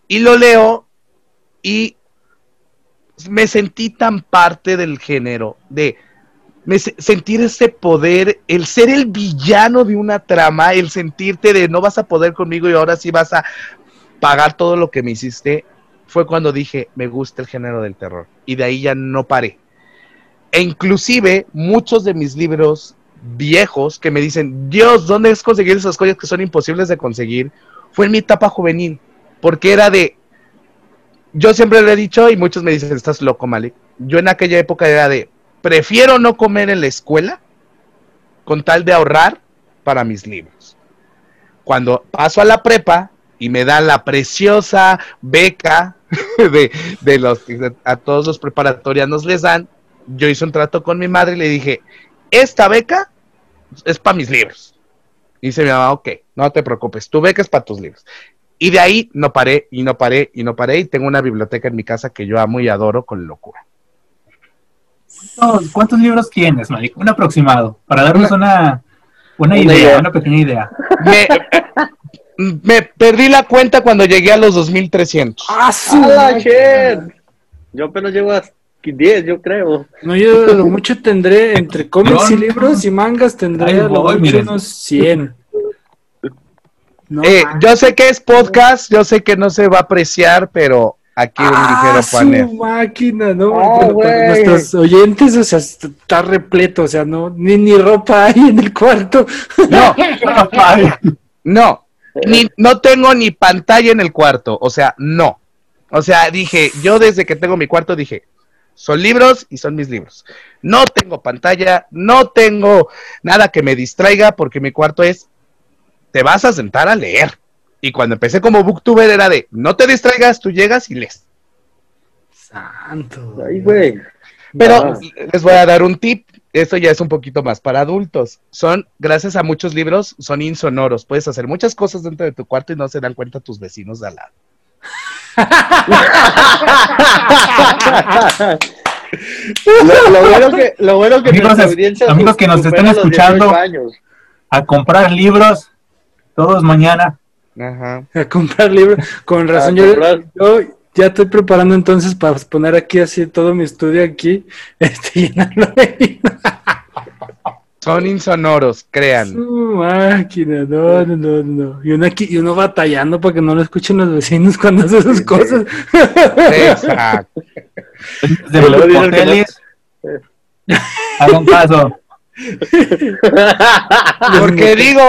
y lo leo y me sentí tan parte del género, de me sentir ese poder, el ser el villano de una trama, el sentirte de no vas a poder conmigo y ahora sí vas a pagar todo lo que me hiciste, fue cuando dije, me gusta el género del terror. Y de ahí ya no paré. E inclusive muchos de mis libros viejos que me dicen, Dios, ¿dónde es conseguir esas cosas que son imposibles de conseguir? Fue en mi etapa juvenil, porque era de, yo siempre le he dicho y muchos me dicen, estás loco, Malik. Yo en aquella época era de, prefiero no comer en la escuela con tal de ahorrar para mis libros. Cuando paso a la prepa y me dan la preciosa beca [LAUGHS] de, de los que a todos los preparatorianos les dan, yo hice un trato con mi madre y le dije, esta beca es para mis libros. Y dice mi mamá, ok, no te preocupes, tu beca es para tus libros. Y de ahí no paré y no paré y no paré y tengo una biblioteca en mi casa que yo amo y adoro con locura. ¿Cuántos, cuántos libros tienes, Malik? Un aproximado, para darnos una, una Una idea, idea. una pequeña idea. Me, me perdí la cuenta cuando llegué a los 2300. ¡Ah, su ¡A la máquina! shit! Yo apenas llevo a 10, yo creo. No, yo lo mucho tendré, entre cómics y No, libros y mangas, tendré Ahí a lo voy, mucho unos 100. No, Eh, yo sé que es podcast, yo sé que no se va a apreciar, pero aquí un ¡Ah, ligero su panel. máquina! No, Ah, güey. nuestros oyentes, o sea, está repleto, o sea, no, ni, ni ropa hay en el cuarto. No, [LAUGHS] Ay, no, ni, [LAUGHS] no tengo ni pantalla en el cuarto, o sea, no. O sea, dije, yo desde que tengo mi cuarto dije, son libros y son mis libros. No tengo pantalla, no tengo nada que me distraiga porque mi cuarto es, te vas a sentar a leer. Y cuando empecé como booktuber era de, no te distraigas, tú llegas y lees. Santo. Ay, güey. Pero les voy a dar un tip. Esto ya es un poquito más para adultos. Son, gracias a muchos libros, son insonoros. Puedes hacer muchas cosas dentro de tu cuarto y no se dan cuenta tus vecinos de al lado. lo, lo bueno que, lo bueno que Amigos, es- amigos que nos están escuchando. 18 años. a comprar libros todos mañana. Ajá. A comprar libros. Con razón, yo, comprar. yo ya estoy preparando entonces para poner aquí así todo mi estudio aquí, [LAUGHS] este, llenarlo de Son insonoros, crean. Su máquina, no, no, no, no. Y uno aquí, y uno batallando para que no lo escuchen los vecinos cuando hace esas cosas. Exacto. De luego los que no- hoteles. Hagan caso. Porque digo,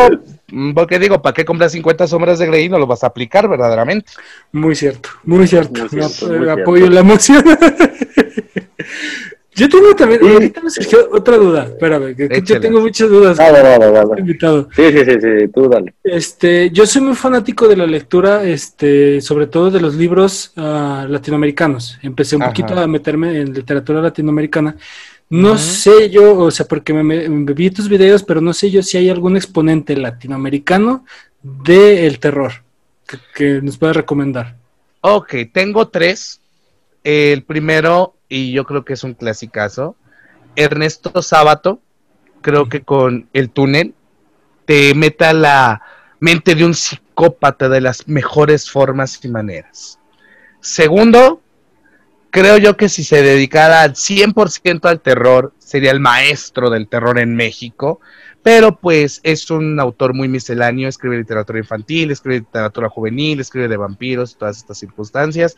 porque digo, ¿para qué compras 50 sombras de Grey y no lo vas a aplicar verdaderamente? Muy cierto, muy cierto. Muy Me cierto, muy me cierto. apoyo la emoción. [LAUGHS] Yo tengo también, ahorita me surgió otra duda. Espérame, que, que yo tengo muchas dudas. Va, va, va, va, va. invitado. Sí, sí, sí, sí, tú dale. Este, yo soy muy fanático de la lectura, este, sobre todo de los libros ah, latinoamericanos. Empecé un Ajá. poquito a meterme en literatura latinoamericana. No sé yo, o sea, porque me, me- me vi tus videos, pero no sé yo si hay algún exponente latinoamericano del terror que, que nos pueda recomendar. Ok, tengo tres. El primero, y yo creo que es un clasicazo, Ernesto Sábato, creo que con El túnel, te meta la mente de un psicópata de las mejores formas y maneras. Segundo, creo yo que si se dedicara al 100% al terror, sería el maestro del terror en México. Pero pues es un autor muy misceláneo, escribe literatura infantil, escribe literatura juvenil, escribe de vampiros, todas estas circunstancias.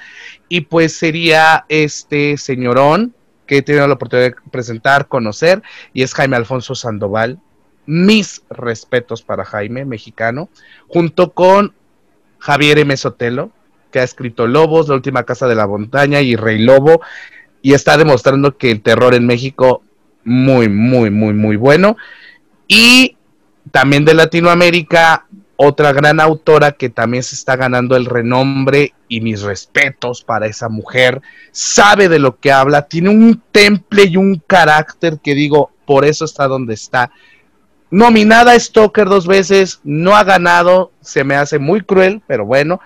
Y pues sería este señorón que he tenido la oportunidad de presentar, conocer, y es Jaime Alfonso Sandoval. Mis respetos para Jaime, mexicano, junto con Javier M. Sotelo, que ha escrito Lobos, La última casa de la montaña y Rey Lobo, y está demostrando que el terror en México muy, muy, muy, muy bueno. Y también de Latinoamérica, otra gran autora que también se está ganando el renombre y mis respetos para esa mujer, sabe de lo que habla, tiene un temple y un carácter que digo, por eso está donde está. Nominada a Stoker dos veces, no ha ganado, se me hace muy cruel, pero bueno,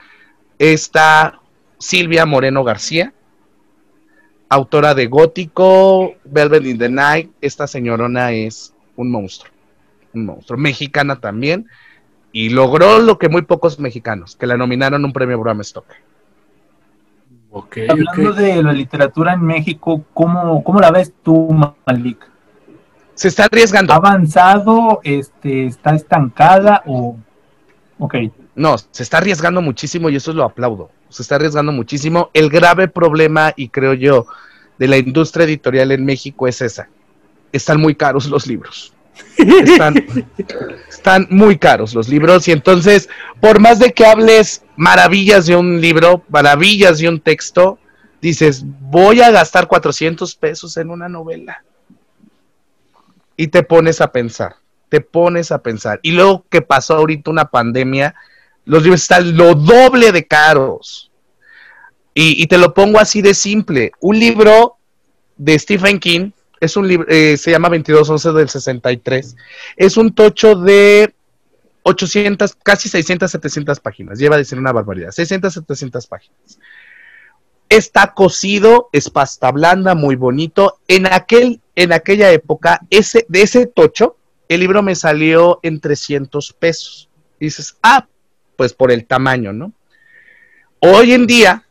está Silvia Moreno García, autora de Gótico, Velvet in the Night. Esta señorona es un monstruo, un monstruo. Mexicana también. Y logró lo que muy pocos mexicanos, que la nominaron un premio Bram Stoker. Okay, Hablando de la literatura en México, ¿cómo, ¿cómo, la ves tú, Malik? Se está arriesgando. ¿Ha avanzado? Este, ¿Está estancada? O... Ok. No, se está arriesgando muchísimo y eso lo aplaudo. Se está arriesgando muchísimo. El grave problema, y creo yo, de la industria editorial en México es esa. Están muy caros los libros. Están, muy caros los libros y entonces, por más de que hables maravillas de un libro, maravillas de un texto, dices, voy a gastar 400 pesos en una novela. Y te pones a pensar, te pones a pensar. Y luego que pasó ahorita una pandemia, los libros están lo doble de caros. Y, te lo pongo así de simple. Un libro de Stephen King es un libro, eh, se llama 2211 del 63. Es un tocho de 800, casi 600, 700 páginas. Lleva a decir una barbaridad. 600, 700 páginas. Está cocido, es pasta blanda, muy bonito. En, aquel, en aquella época, ese, de ese tocho, el libro me salió en 300 pesos. dices, ah, pues por el tamaño, ¿no? Hoy en día,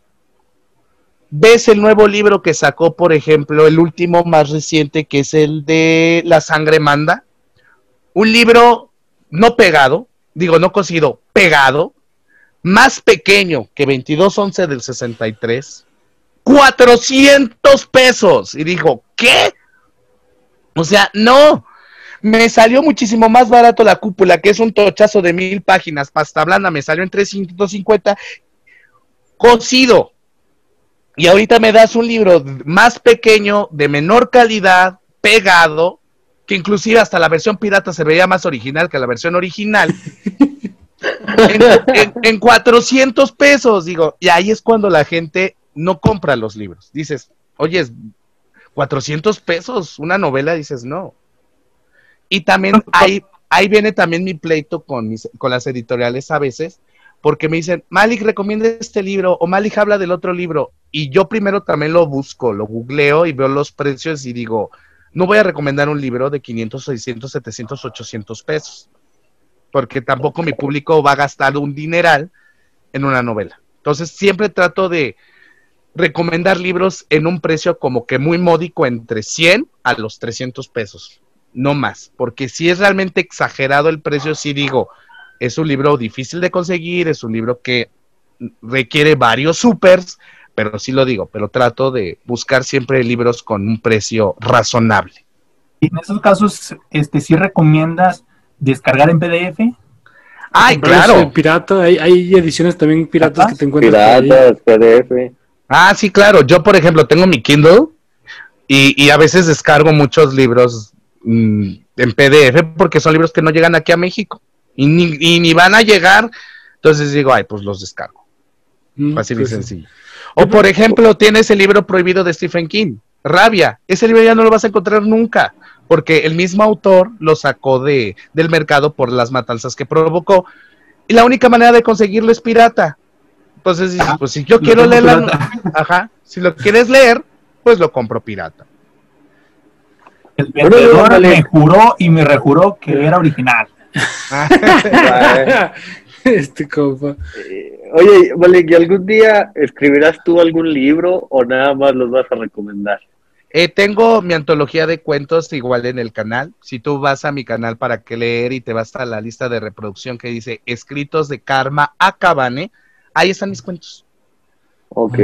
ves el nuevo libro que sacó, por ejemplo, el último más reciente, que es el de La sangre manda, un libro no pegado, digo, no cosido, pegado, más pequeño que 2211 del 63, 400 pesos. Y dijo, ¿qué? O sea, no, me salió muchísimo más barato la cúpula, que es un tochazo de mil páginas, pasta blanda, me salió en 350, cocido. Y ahorita me das un libro más pequeño, de menor calidad, pegado, que inclusive hasta la versión pirata se veía más original que la versión original. [LAUGHS] en, en 400 pesos, digo, y ahí es cuando la gente no compra los libros. Dices, oye, 400 pesos, una novela, dices, no. Y también ahí, ahí viene también mi pleito con, mis, con las editoriales a veces, porque me dicen, Malik recomienda este libro o Malik habla del otro libro. Y yo primero también lo busco, lo googleo y veo los precios y digo, no voy a recomendar un libro de 500, 600, 700, 800 pesos, porque tampoco mi público va a gastar un dineral en una novela. Entonces siempre trato de recomendar libros en un precio como que muy módico entre 100 a los 300 pesos no más, porque si es realmente exagerado el precio, sí digo, es un libro difícil de conseguir, es un libro que requiere varios supers, pero sí lo digo, pero trato de buscar siempre libros con un precio razonable. ¿Y en esos casos, este, sí recomiendas descargar en PDF? Ay, claro. Pirata, hay, hay, ediciones también piratas que te encuentras. Piratas, PDF. Ah, sí, claro. Yo, por ejemplo, tengo mi Kindle y, y a veces descargo muchos libros Mm, en PDF porque son libros que no llegan aquí a México y ni, van a llegar. Entonces digo, ay, pues los descargo. Mm, Fácil y pues sencillo. O por ejemplo, tienes el libro prohibido de Stephen King, Rabia. Ese libro ya no lo vas a encontrar nunca porque el mismo autor lo sacó de, del mercado por las matanzas que provocó. Y la única manera de conseguirlo es pirata. Entonces, ah, pues si yo quiero leerlo, [LAUGHS] ajá, si lo quieres leer, pues lo compro pirata. El vendedor me juró y me rejuró que era original. [LAUGHS] [LAUGHS] [LAUGHS] este compa. Eh, Oye, Malik, ¿y algún día escribirás tú algún libro o nada más los vas a recomendar? Eh, tengo mi antología de cuentos igual en el canal. Si tú vas a mi canal para que leer y te vas a la lista de reproducción que dice Escritos de Karma a Cabane, ahí están mis cuentos. Ok.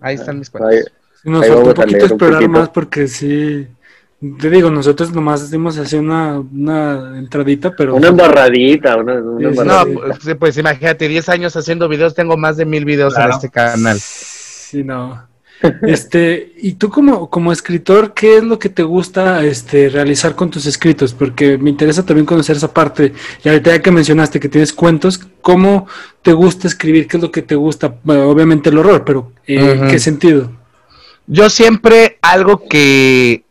Ahí están mis cuentos. Ahí- Sí, nos falta un poquito un esperar poquito. más porque sí. Te digo, nosotros nomás dimos así una, una entradita, pero. Una embarradita, una, una sí, No, embarradita. pues, pues imagínate, 10 años haciendo videos, tengo más de mil videos en este canal. Sí, no. Este, y tú como, como escritor, ¿qué es lo que te gusta este, realizar con tus escritos? Porque me interesa también conocer esa parte. Y ahorita ya que mencionaste que tienes cuentos, ¿cómo te gusta escribir? ¿Qué es lo que te gusta? Bueno, obviamente el horror, pero ¿en Ujú. qué sentido? Yo siempre algo que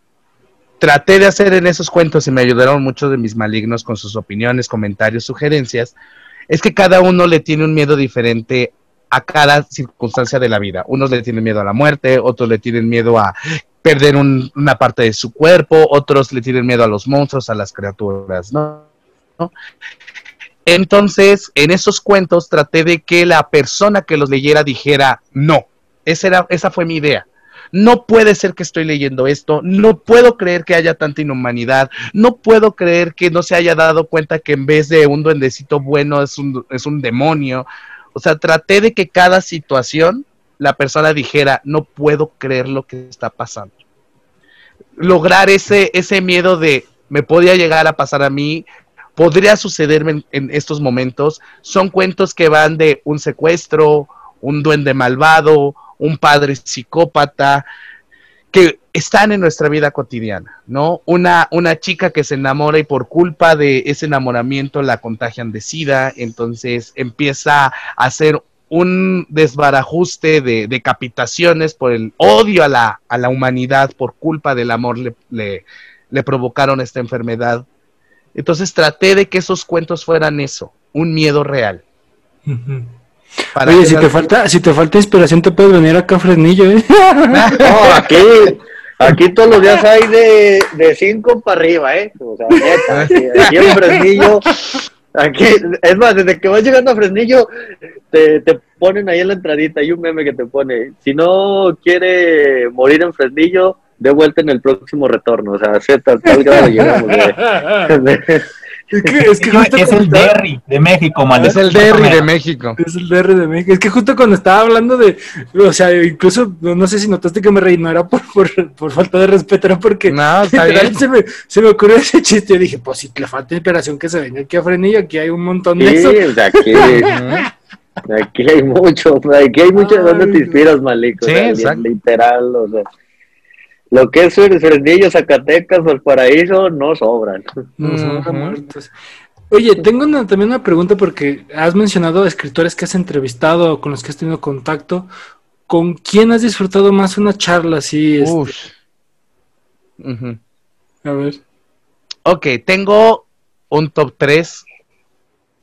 traté de hacer en esos cuentos y me ayudaron muchos de mis malignos con sus opiniones, comentarios, sugerencias, es que cada uno le tiene un miedo diferente a cada circunstancia de la vida. Unos le tienen miedo a la muerte, otros le tienen miedo a perder un- una parte de su cuerpo, otros le tienen miedo a los monstruos, a las criaturas. ¿No? Entonces, en esos cuentos traté de que la persona que los leyera dijera, no, esa, era, esa fue mi idea. No puede ser que estoy leyendo esto, no puedo creer que haya tanta inhumanidad, no puedo creer que no se haya dado cuenta que en vez de un duendecito bueno es un, es un demonio. O sea, traté de que cada situación la persona dijera, no puedo creer lo que está pasando. Lograr ese, ese miedo de, me podría llegar a pasar a mí, podría sucederme en, en estos momentos. Son cuentos que van de un secuestro, un duende malvado, un padre psicópata, que están en nuestra vida cotidiana, ¿no? Una, una chica que se enamora y por culpa de ese enamoramiento la contagian de sida, entonces empieza a hacer un desbarajuste de decapitaciones por el odio a la, a la humanidad, por culpa del amor le, le, provocaron esta enfermedad. Entonces traté de que esos cuentos fueran eso, un miedo real. Para Oye, si te falta, si te falta inspiración, te puedes venir acá a Fresnillo, ¿eh? [LAUGHS] No, aquí, aquí todos los días hay de, de cinco para arriba, ¿eh? O sea, neta, aquí, aquí en Fresnillo, aquí, es más, desde que vas llegando a Fresnillo, te, te ponen ahí en la entradita, hay un meme que te pone, si no quiere morir en Fresnillo, de vuelta en el próximo retorno, o sea, a tal, grado llegamos [LAUGHS] [LAUGHS] de- Es que, es que justo es el estaba- Derry de México, mal. Es el Derry de México. Es el DR de México. Es que justo cuando estaba hablando de, o sea, incluso no sé si notaste que me reí, no era por, por, por falta de respeto, era porque No, está literal bien. se, me, se me ocurrió ese chiste. Yo dije, pues si le falta inspiración que se venga aquí a Frenillo, aquí hay un montón de Sí, eso. o sea, aquí, [LAUGHS] aquí hay mucho, aquí hay mucho de dónde Ay, te inspiras, Malik, o Sí, sea, li- exacto. literal, o sea, lo que es Fresnillo, Zacatecas, Valparaíso, no sobran. Nos sobran muertos. Oye, tengo una- también una pregunta porque has mencionado escritores que has entrevistado o con los que has tenido contacto. ¿Con quién has disfrutado más una charla así? este? A ver. Ok, tengo un top 3.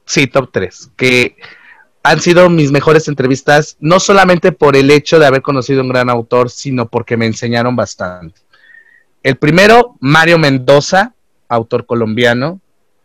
Sí, top 3. Que han sido mis mejores entrevistas, no solamente por el hecho de haber conocido un gran autor, sino porque me enseñaron bastante. El primero, Mario Mendoza, autor colombiano.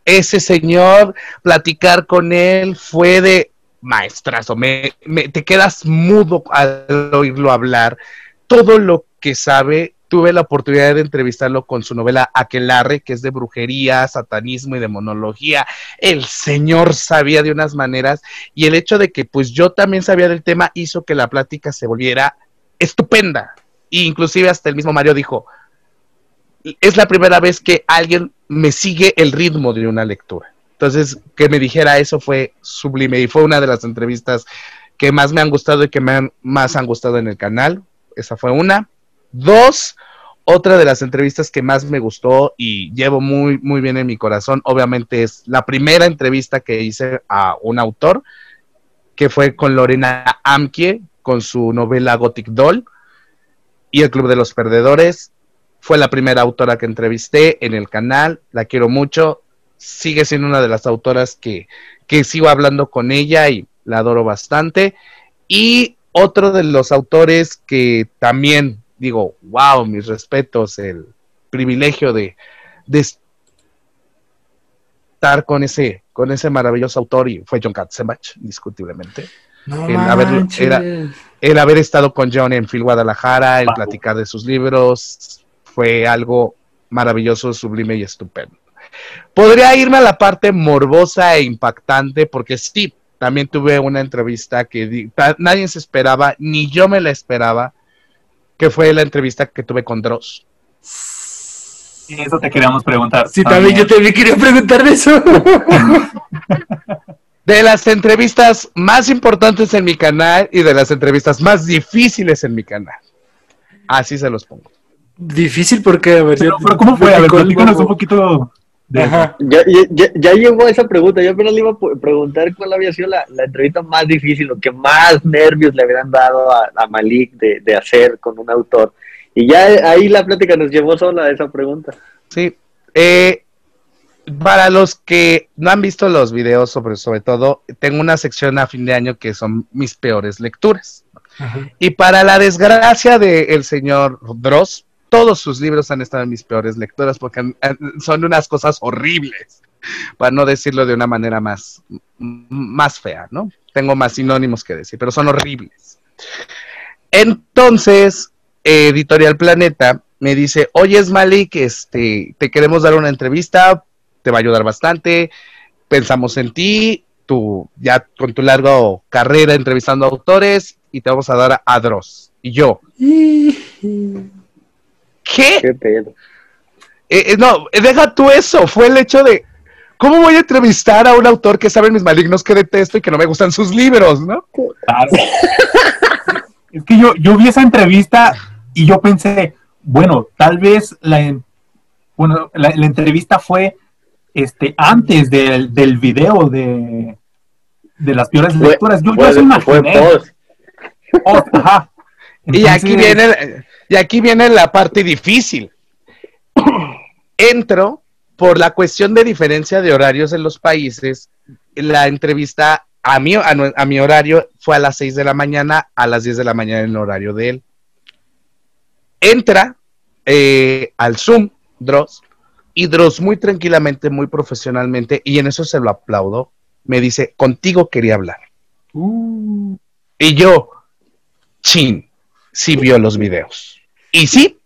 Ese señor, platicar con él fue de maestrazo. Me, me- te quedas mudo al oírlo hablar. Todo lo que sabe, tuve la oportunidad de entrevistarlo con su novela Aquelarre, que es de brujería, satanismo y demonología. El señor sabía de unas maneras y el hecho de que pues yo también sabía del tema hizo que la plática se volviera estupenda. E inclusive hasta el mismo Mario dijo, es la primera vez que alguien me sigue el ritmo de una lectura. Entonces, que me dijera eso fue sublime y fue una de las entrevistas que más me han gustado y que me han, más han gustado en el canal. Esa fue una. Dos, otra de las entrevistas que más me gustó y llevo muy, muy bien en mi corazón, obviamente es la primera entrevista que hice a un autor, que fue con Lorena Amkie, con su novela Gothic Doll y El Club de los Perdedores. Fue la primera autora que entrevisté en el canal, la quiero mucho, sigue siendo una de las autoras que, que sigo hablando con ella y la adoro bastante. Y otro de los autores que también digo, wow, mis respetos, el privilegio de, de estar con ese, con ese maravilloso autor y fue John Katzenbach, indiscutiblemente. el, haber, el haber estado con John en Phil Guadalajara, el platicar de sus libros, fue algo maravilloso, sublime y estupendo. Podría irme a la parte morbosa e impactante, porque sí, también tuve una entrevista que nadie se esperaba, ni yo me la esperaba, que fue la entrevista que tuve con Dross. Eso te queríamos preguntar. Sí, también, yo te quería preguntar eso. [LAUGHS] de las entrevistas más importantes en mi canal y de las entrevistas más difíciles en mi canal. Así se los pongo. Difícil porque, a ver, pero, ¿cómo fue? A ver, un poquito. Ya, ya, ya, llegó esa pregunta. Yo apenas le iba a preguntar cuál había sido la, entrevista más difícil, lo que más nervios le habían dado a, Malik de, de, hacer con un autor. Y ya ahí la plática nos llevó sola a esa pregunta. Sí. Eh, para los que no han visto los videos, sobre, sobre todo, tengo una sección a fin de año que son mis peores lecturas. Y para la desgracia del señor Dross, todos sus libros han estado en mis peores lecturas porque son unas cosas horribles, para no decirlo de una manera más, más fea, ¿no? Tengo más sinónimos que decir, pero son horribles. Entonces, Editorial Planeta me dice, oye, Malik, este, te queremos dar una entrevista, te va a ayudar bastante, pensamos en ti, tú ya con tu larga carrera entrevistando autores y te vamos a dar a Dross. Y yo, [LAUGHS] ¿qué? Eh, eh, no, deja tú eso, fue el hecho de, ¿cómo voy a entrevistar a un autor que sabe mis malignos que detesto y que no me gustan sus libros, no? es que yo, yo vi esa entrevista y yo pensé, bueno, tal vez la, bueno, la, entrevista fue este, antes del, del video de, de las peores lecturas. Yo, yo se imaginé. ajá. y aquí viene, y aquí viene la parte difícil. [CLEARS THROAT] Entro por la cuestión de diferencia de horarios en los países. La entrevista a mi, a, mi horario fue a las 6 de la mañana, a las 10 de la mañana en el horario de él. Entra eh, al Zoom, Dross, y Dross muy tranquilamente, muy profesionalmente, y en eso se lo aplaudo, me dice, contigo quería hablar. Uh. Y yo, chin, sí vio los videos. Y sí,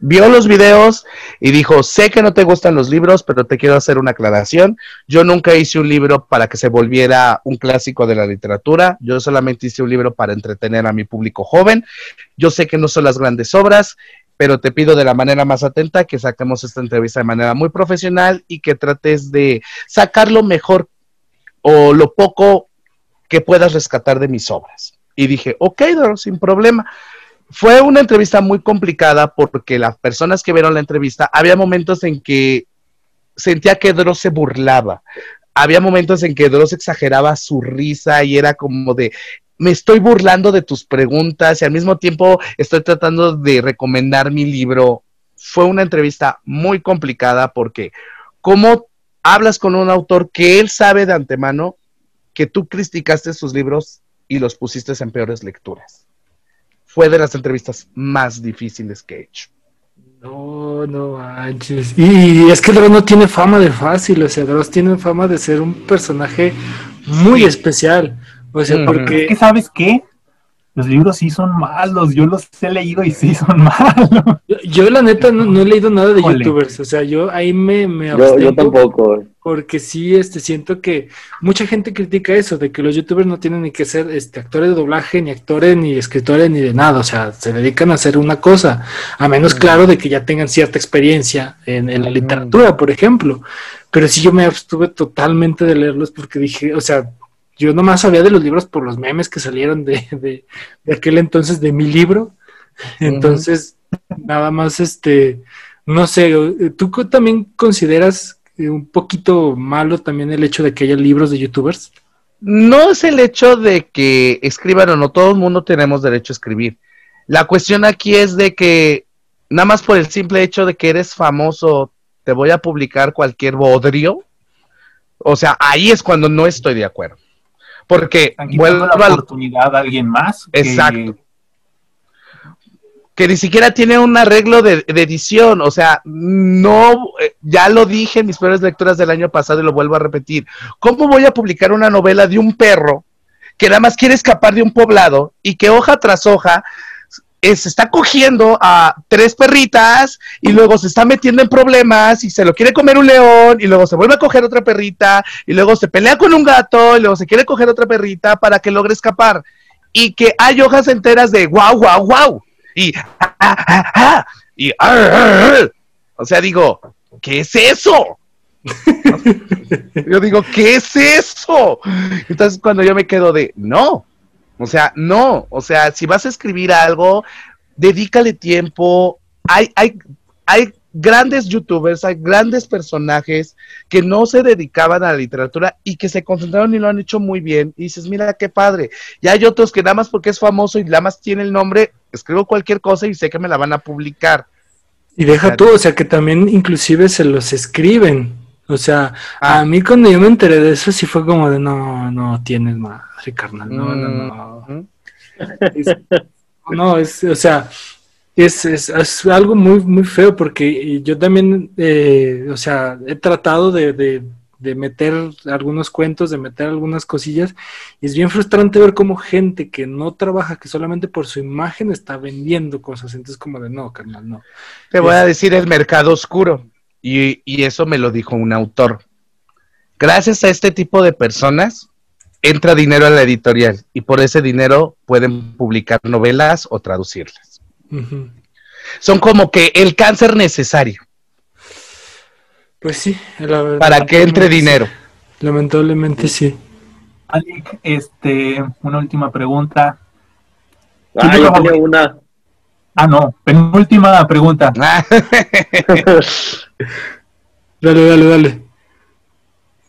vio los videos y dijo, sé que no te gustan los libros, pero te quiero hacer una aclaración. Yo nunca hice un libro para que se volviera un clásico de la literatura, yo solamente hice un libro para entretener a mi público joven. Yo sé que no son las grandes obras, pero te pido de la manera más atenta que saquemos esta entrevista de manera muy profesional y que trates de sacar lo mejor o lo poco que puedas rescatar de mis obras. Y dije, ok, sin problema. Fue una entrevista muy complicada porque las personas que vieron la entrevista, había momentos en que sentía que Dross se burlaba. Había momentos en que Dross exageraba su risa y era como de, me estoy burlando de tus preguntas y al mismo tiempo estoy tratando de recomendar mi libro. Fue una entrevista muy complicada porque ¿cómo hablas con un autor que él sabe de antemano que tú criticaste sus libros y los pusiste en peores lecturas? Fue de las entrevistas más difíciles que he hecho. No, no manches. Y, es que Dross no tiene fama de fácil, o sea, Dross tiene fama de ser un personaje muy especial. O sea, porque... ¿Qué sabes qué? Los libros sí son malos, yo los he leído y sí son [LAUGHS] malos. Yo, la neta no, he leído nada de youtubers, o sea, yo ahí me, me yo, yo, tampoco. Porque sí, este, siento que mucha gente critica eso, de que los youtubers no tienen ni que ser este, actores de doblaje, ni actores, ni escritores, ni de nada, o sea, se dedican a hacer una cosa, a menos claro de que ya tengan cierta experiencia en, en la literatura, por ejemplo. Pero sí yo me abstuve totalmente de leerlos porque dije, o sea, yo nomás sabía de los libros por los memes que salieron de, de, aquel entonces de mi libro. Entonces, nada más, este, no sé, ¿tú también consideras un poquito malo también el hecho de que haya libros de youtubers? No es el hecho de que escriban o no, todo el mundo tenemos derecho a escribir. La cuestión aquí es de que nada más por el simple hecho de que eres famoso, te voy a publicar cualquier bodrio. O sea, ahí es cuando no estoy de acuerdo. Porque vuelve la oportunidad a alguien más. Exacto. Que... ni siquiera tiene un arreglo de, edición, o sea, no, eh, ya lo dije en mis peores lecturas del año pasado y lo vuelvo a repetir. ¿Cómo voy a publicar una novela de un perro que nada más quiere escapar de un poblado y que hoja tras hoja eh, se está cogiendo a tres perritas y luego se está metiendo en problemas y se lo quiere comer un león y luego se vuelve a coger otra perrita y luego se pelea con un gato y luego se quiere coger otra perrita para que logre escapar. Y que hay hojas enteras de wow, wow, wow. Y, ah, ah, ah, y, o sea, digo, ¿qué es eso? [LAUGHS] yo digo, ¿qué es eso? Entonces cuando yo me quedo de, no, o sea, no, o sea, si vas a escribir algo, dedícale tiempo. Hay, hay, hay grandes youtubers, hay grandes personajes que no se dedicaban a la literatura y que se concentraron y lo han hecho muy bien. Y dices, mira qué padre. Y hay otros que nada más porque es famoso y nada más tiene el nombre, escribo cualquier cosa y sé que me la van a publicar. Y deja tú, o sea, que también inclusive se los escriben. O sea, a ah. mí cuando yo me enteré de eso sí fue como de, no, no tienes madre, carnal, no, no, no. no, es, o sea, es, es, algo muy, muy feo porque yo también, eh, o sea, he tratado de, de, de, meter algunos cuentos, de meter algunas cosillas, y es bien frustrante ver cómo gente que no trabaja, que solamente por su imagen está vendiendo cosas, entonces como de, no, carnal, no. Te voy a decir el mercado oscuro. Y, eso me lo dijo un autor. Gracias a este tipo de personas entra dinero a la editorial y por ese dinero pueden publicar novelas o traducirlas. Son como que el cáncer necesario. Pues sí, la verdad. Para que entre dinero. Lamentablemente sí. Alec, este, una última pregunta. Ah, yo tenía una. Ah, no, penúltima pregunta. [LAUGHS] dale, dale, dale.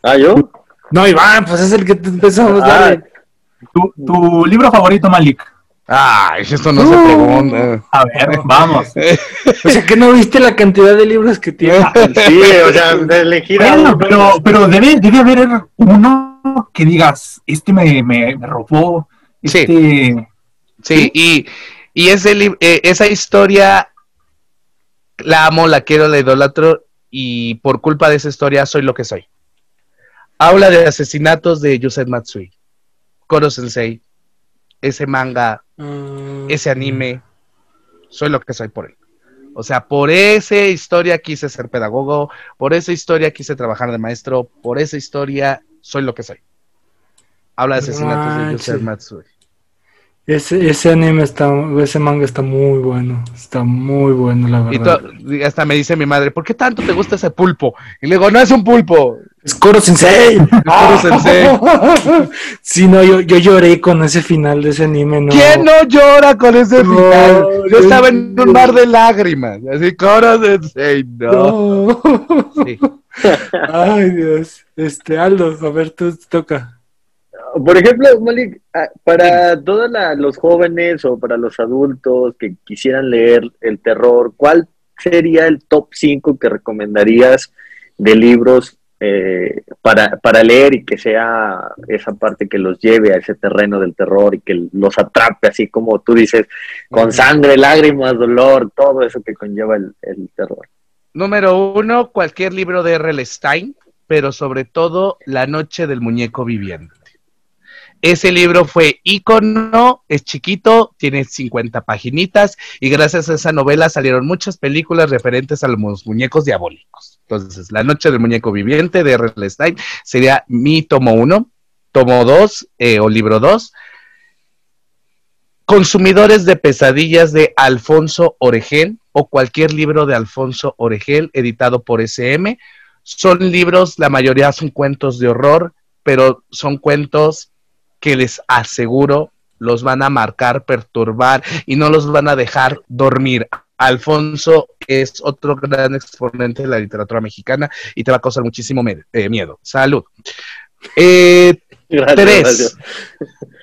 ¿Ah, yo? No, Iván, pues es el que empezamos, ah. dale. ¿Tu, ¿Tu, libro favorito, Malik? Ah, esto no se uh. pregunta. A ver, vamos. o sea, que no viste la cantidad de libros que tiene. [LAUGHS] sí, o sea, de elegir bueno, pero, pero debe, debe haber uno que digas, este me, me, me robó. Este... Sí. Sí, y, y ese, eh, esa historia la amo, la quiero, la idolatro y por culpa de esa historia soy lo que soy. Habla de asesinatos de Yusef Matsui, Koro Sensei, ese manga, mm. ese anime, soy lo que soy por él. O sea, por esa historia quise ser pedagogo, por esa historia quise trabajar de maestro, por esa historia soy lo que soy. Habla de asesinatos de Yusef Matsui. Ese, ese anime está, ese manga está muy bueno, está muy bueno, la verdad. Y hasta me dice mi madre, ¿por qué tanto te gusta ese pulpo? Y le digo, no es un pulpo. Es Koro Sensei. [LAUGHS] Koro Sensei. [LAUGHS] sí, no, yo, yo lloré con ese final de ese anime, ¿no? ¿Quién no llora con ese final? Yo estaba en un mar de lágrimas. Así, Koro Sensei, no. [LAUGHS] Ay, Dios. Este, Aldo, a ver, tú toca. Por ejemplo, Malik, ah, para todos los jóvenes o para los adultos que quisieran leer el terror, ¿cuál sería el top 5 que recomendarías de libros eh, para, para leer y que sea esa parte que los lleve a ese terreno del terror y que los atrape, así como tú dices, con sangre, lágrimas, dolor, todo eso que conlleva el, el terror? Número uno, cualquier libro de R.L. Stein, pero sobre todo La Noche del Muñeco Viviente. Ese libro fue ícono, es chiquito, tiene 50 paginitas y gracias a esa novela salieron muchas películas referentes a los muñecos diabólicos. Entonces, La Noche del Muñeco Viviente de R.L. Stein sería mi tomo 1, tomo 2 eh, o libro 2. Consumidores de pesadillas de Alfonso Oregel o cualquier libro de Alfonso Oregel editado por SM. Son libros, la mayoría son cuentos de horror, pero son cuentos que les aseguro los van a marcar, perturbar y no los van a dejar dormir. Alfonso es otro gran exponente de la literatura mexicana y te va a causar muchísimo eh, miedo. Salud. Eh, tres.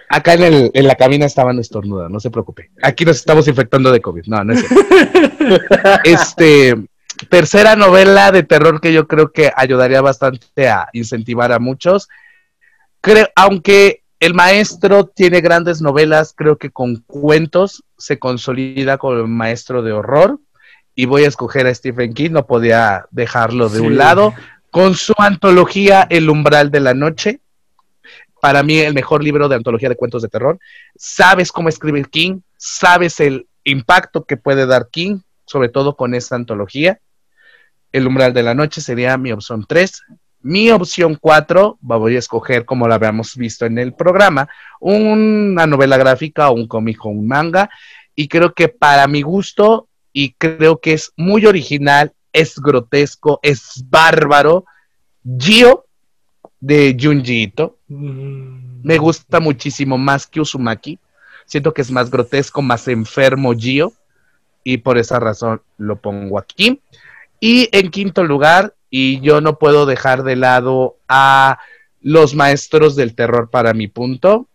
Acá en, el, en, la cabina estaban estornudas, no se preocupe. Aquí nos estamos infectando de COVID. No, no es [LAUGHS] Este, tercera novela de terror que yo creo que ayudaría bastante a incentivar a muchos. Creo, aunque el maestro tiene grandes novelas, creo que con cuentos se consolida como maestro de horror. Y voy a escoger a Stephen King, no podía dejarlo de un lado. Con su antología El umbral de la noche, para mí el mejor libro de antología de cuentos de terror. Sabes cómo escribir King, sabes el impacto que puede dar King, sobre todo con esta antología. El umbral de la noche sería mi opción 3. Mi opción 4, voy a escoger, como la habíamos visto en el programa, una novela gráfica o un cómic o un manga. Y creo que para mi gusto, y creo que es muy original, es grotesco, es bárbaro. Gio de Junji Ito. Mm. Me gusta muchísimo más que Uzumaki. Siento que es más grotesco, más enfermo Gio. Y por esa razón lo pongo aquí. Y en quinto lugar, y yo no puedo dejar de lado a los maestros del terror para mi punto.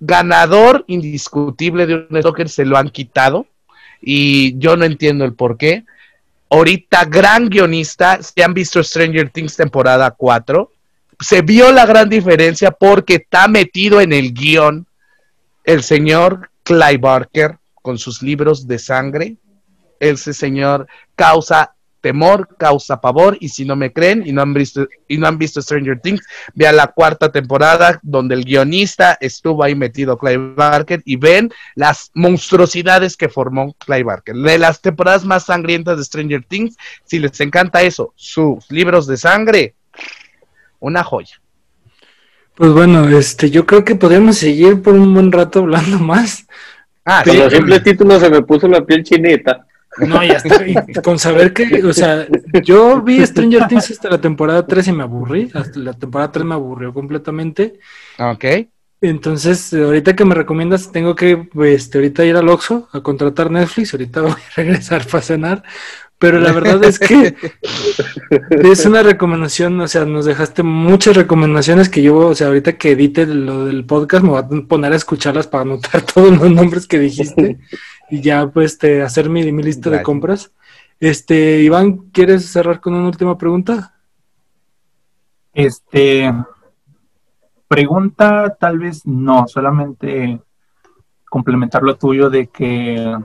Ganador indiscutible de un Stalker se lo han quitado. Y yo no entiendo el por qué. Ahorita, gran guionista. Si han visto Stranger Things temporada 4, se vio la gran diferencia porque está metido en el guion el señor Clive Barker con sus libros de sangre. Ese señor causa temor, causa pavor, y si no me creen y no han visto, y no han visto Stranger Things, vean la cuarta temporada donde el guionista estuvo ahí metido Clive Barker y ven las monstruosidades que formó Clive Barker. De las temporadas más sangrientas de Stranger Things, si les encanta eso, sus libros de sangre, una joya. Pues bueno, este, yo creo que podemos seguir por un buen rato hablando más. Ah, con los simples títulos se me puso la piel chinita. No, ya estoy con saber que, o sea, yo vi Stranger Things hasta la temporada 3 y me aburrí, hasta la temporada 3 me aburrió completamente. Ok. Entonces, ahorita que me recomiendas, tengo que, este, ahorita ir al Oxxo a contratar Netflix, ahorita voy a regresar para cenar, pero la verdad es que [LAUGHS] es una recomendación, o sea, nos dejaste muchas recomendaciones que yo, o sea, ahorita que edite lo del podcast me voy a poner a escucharlas para anotar [LAUGHS] todos los nombres que dijiste y ya pues este, hacer mi, mi lista de compras. Este, Iván, ¿quieres cerrar con una última pregunta? Este, pregunta tal vez no, solamente complementar lo tuyo de que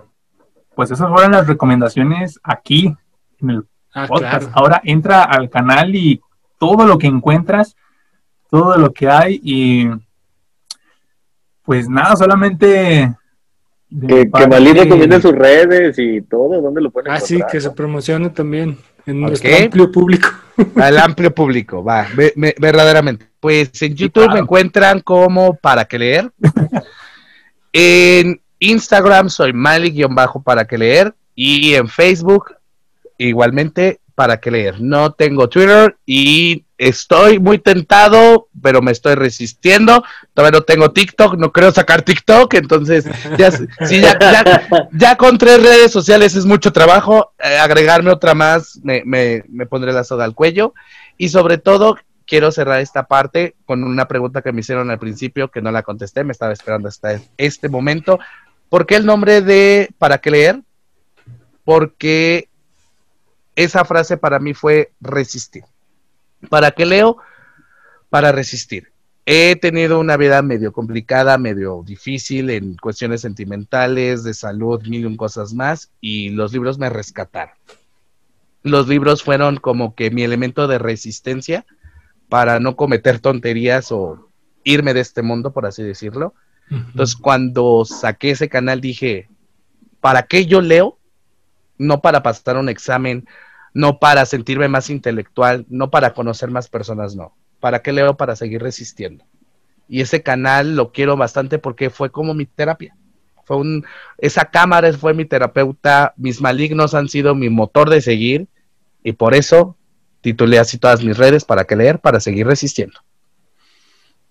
pues esas fueron las recomendaciones aquí en el ah, podcast. Ahora entra al canal y todo lo que encuentras, todo lo que hay y pues nada, solamente... Que, que Malí recomiende sus redes y todo, ¿dónde lo pueden Ah, sí, que se promocione también en nuestro amplio público. [LAUGHS] Al amplio público, va, verdaderamente. Pues en YouTube me encuentran como para que leer. [LAUGHS] en Instagram soy Mali-bajo para que leer y en Facebook igualmente para que leer. No tengo Twitter y estoy muy tentado, pero me estoy resistiendo. Todavía no tengo TikTok, no creo sacar TikTok, entonces [LAUGHS] ya, ya, con tres redes sociales es mucho trabajo. Eh, agregarme otra más me, me, me pondré la soga al cuello y sobre todo quiero cerrar esta parte con una pregunta que me hicieron al principio que no la contesté, me estaba esperando hasta este momento. ¿Por qué el nombre de ¿Para qué leer? Porque esa frase para mí fue resistir. ¿Para qué leo? Para resistir. He tenido una vida medio complicada, medio difícil en cuestiones sentimentales, de salud, mil y cosas más, y los libros me rescataron. Los libros fueron como que mi elemento de resistencia para no cometer tonterías o irme de este mundo, por así decirlo. Entonces, cuando saqué ese canal dije, ¿para qué yo leo? No para pasar un examen, no para sentirme más intelectual, no para conocer más personas, no. ¿Para qué leo? Para seguir resistiendo. Y ese canal lo quiero bastante porque fue como mi terapia. Fue un, esa cámara fue mi terapeuta, mis malignos han sido mi motor de seguir y por eso titulé así todas mis redes para que leer, para seguir resistiendo.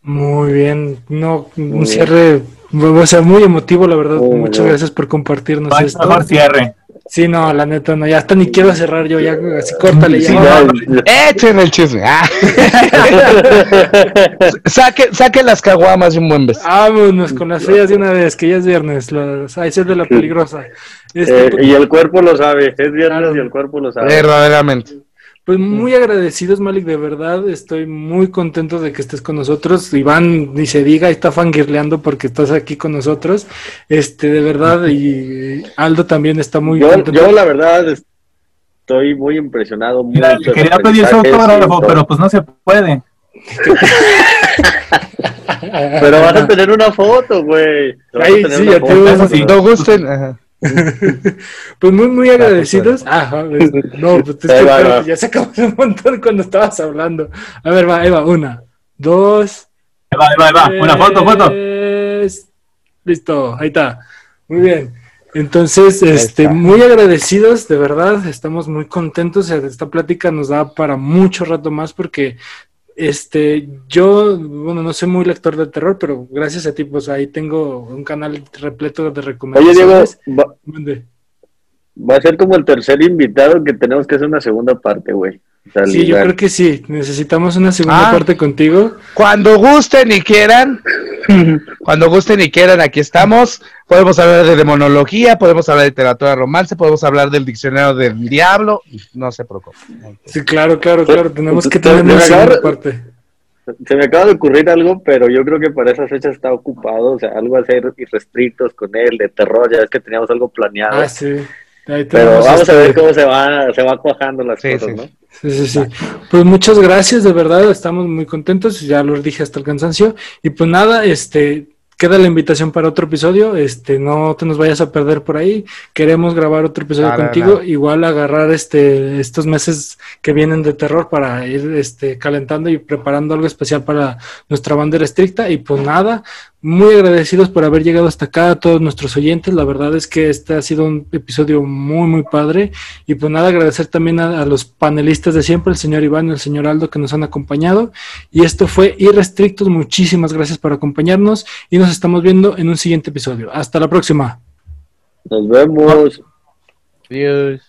Muy bien, no, un cierre, o sea, muy emotivo, la verdad. Muchas gracias por compartirnos esto. Mejor cierre. Sí, no, la neta, no, ya hasta ni quiero cerrar yo, ya así córtale. Sí, Echen el chisme. Ah. [LAUGHS] saque, saque las caguamas de un buen beso. Vámonos con las frías de una vez, que ya es viernes. Las, ay, es de la peligrosa. Este, eh, y el cuerpo lo sabe, es viernes y el cuerpo lo sabe. Verdaderamente. Pues muy agradecidos, Malik, de verdad. Estoy muy contento de que estés con nosotros. Iván, ni se diga, está fangirleando porque estás aquí con nosotros. Este, de verdad, y Aldo también está muy yo, contento. Yo, la verdad, estoy muy impresionado. quería pedir su autógrafo, pero pues no se puede. [LAUGHS] Pero van a tener una foto, güey. Van a Ay, tener sí, una ya foto. te veo. Cuando gusten. ajá. [LAUGHS] Pues muy, muy agradecidos. Ah, pues, no, pues es que Ahí va, ahí espérate, va. ya sacamos un montón cuando estabas hablando. A ver, va, ahí va, una, dos, Ahí va, ahí va, ahí va. Una foto, foto. Listo, ahí está. Muy bien. Entonces, este, muy agradecidos, de verdad, estamos muy contentos. Esta plática nos da para mucho rato más porque este, yo, bueno, no soy muy lector de terror, pero gracias a ti, pues ahí tengo un canal repleto de Oye, Diego, recomendaciones. va, va a ser como el tercer invitado que tenemos que hacer una segunda parte, güey. Sí, yo creo que sí. Necesitamos una segunda Ah. parte contigo. Cuando gusten y quieran, [LAUGHS] cuando gusten y quieran, aquí estamos. Podemos hablar de demonología, podemos hablar de literatura romance, podemos hablar del diccionario del diablo. No se preocupen. Sí, claro, claro, claro. Tenemos que Te- tener te una segunda parte. Se me acaba de ocurrir algo, pero yo creo que para esas fechas está ocupado. O sea, algo a hacer irrestrictos con él, de terror. Ya es que teníamos algo planeado. Ah, sí. Pero vamos a ver cómo se va, se va cuajando las Sí, cosas, sí. ¿no? Sí, sí, sí. Pues muchas gracias, de verdad, estamos muy contentos, ya lo dije hasta el cansancio. Y pues nada, este, queda la invitación para otro episodio, este, no te nos vayas a perder por ahí. Queremos grabar otro episodio Nada, contigo, nada. igual agarrar este, estos meses que vienen de terror para ir este, calentando y preparando algo especial para nuestra bandera estricta. Y pues nada, muy agradecidos por haber llegado hasta acá a todos nuestros oyentes. La verdad es que este ha sido un episodio muy, muy padre. Y pues nada, agradecer también a, a los panelistas de siempre, el señor Iván y el señor Aldo, que nos han acompañado. Y esto fue Irrestrictos. Muchísimas gracias por acompañarnos y nos estamos viendo en un siguiente episodio. Hasta la próxima. Nos vemos. Adiós.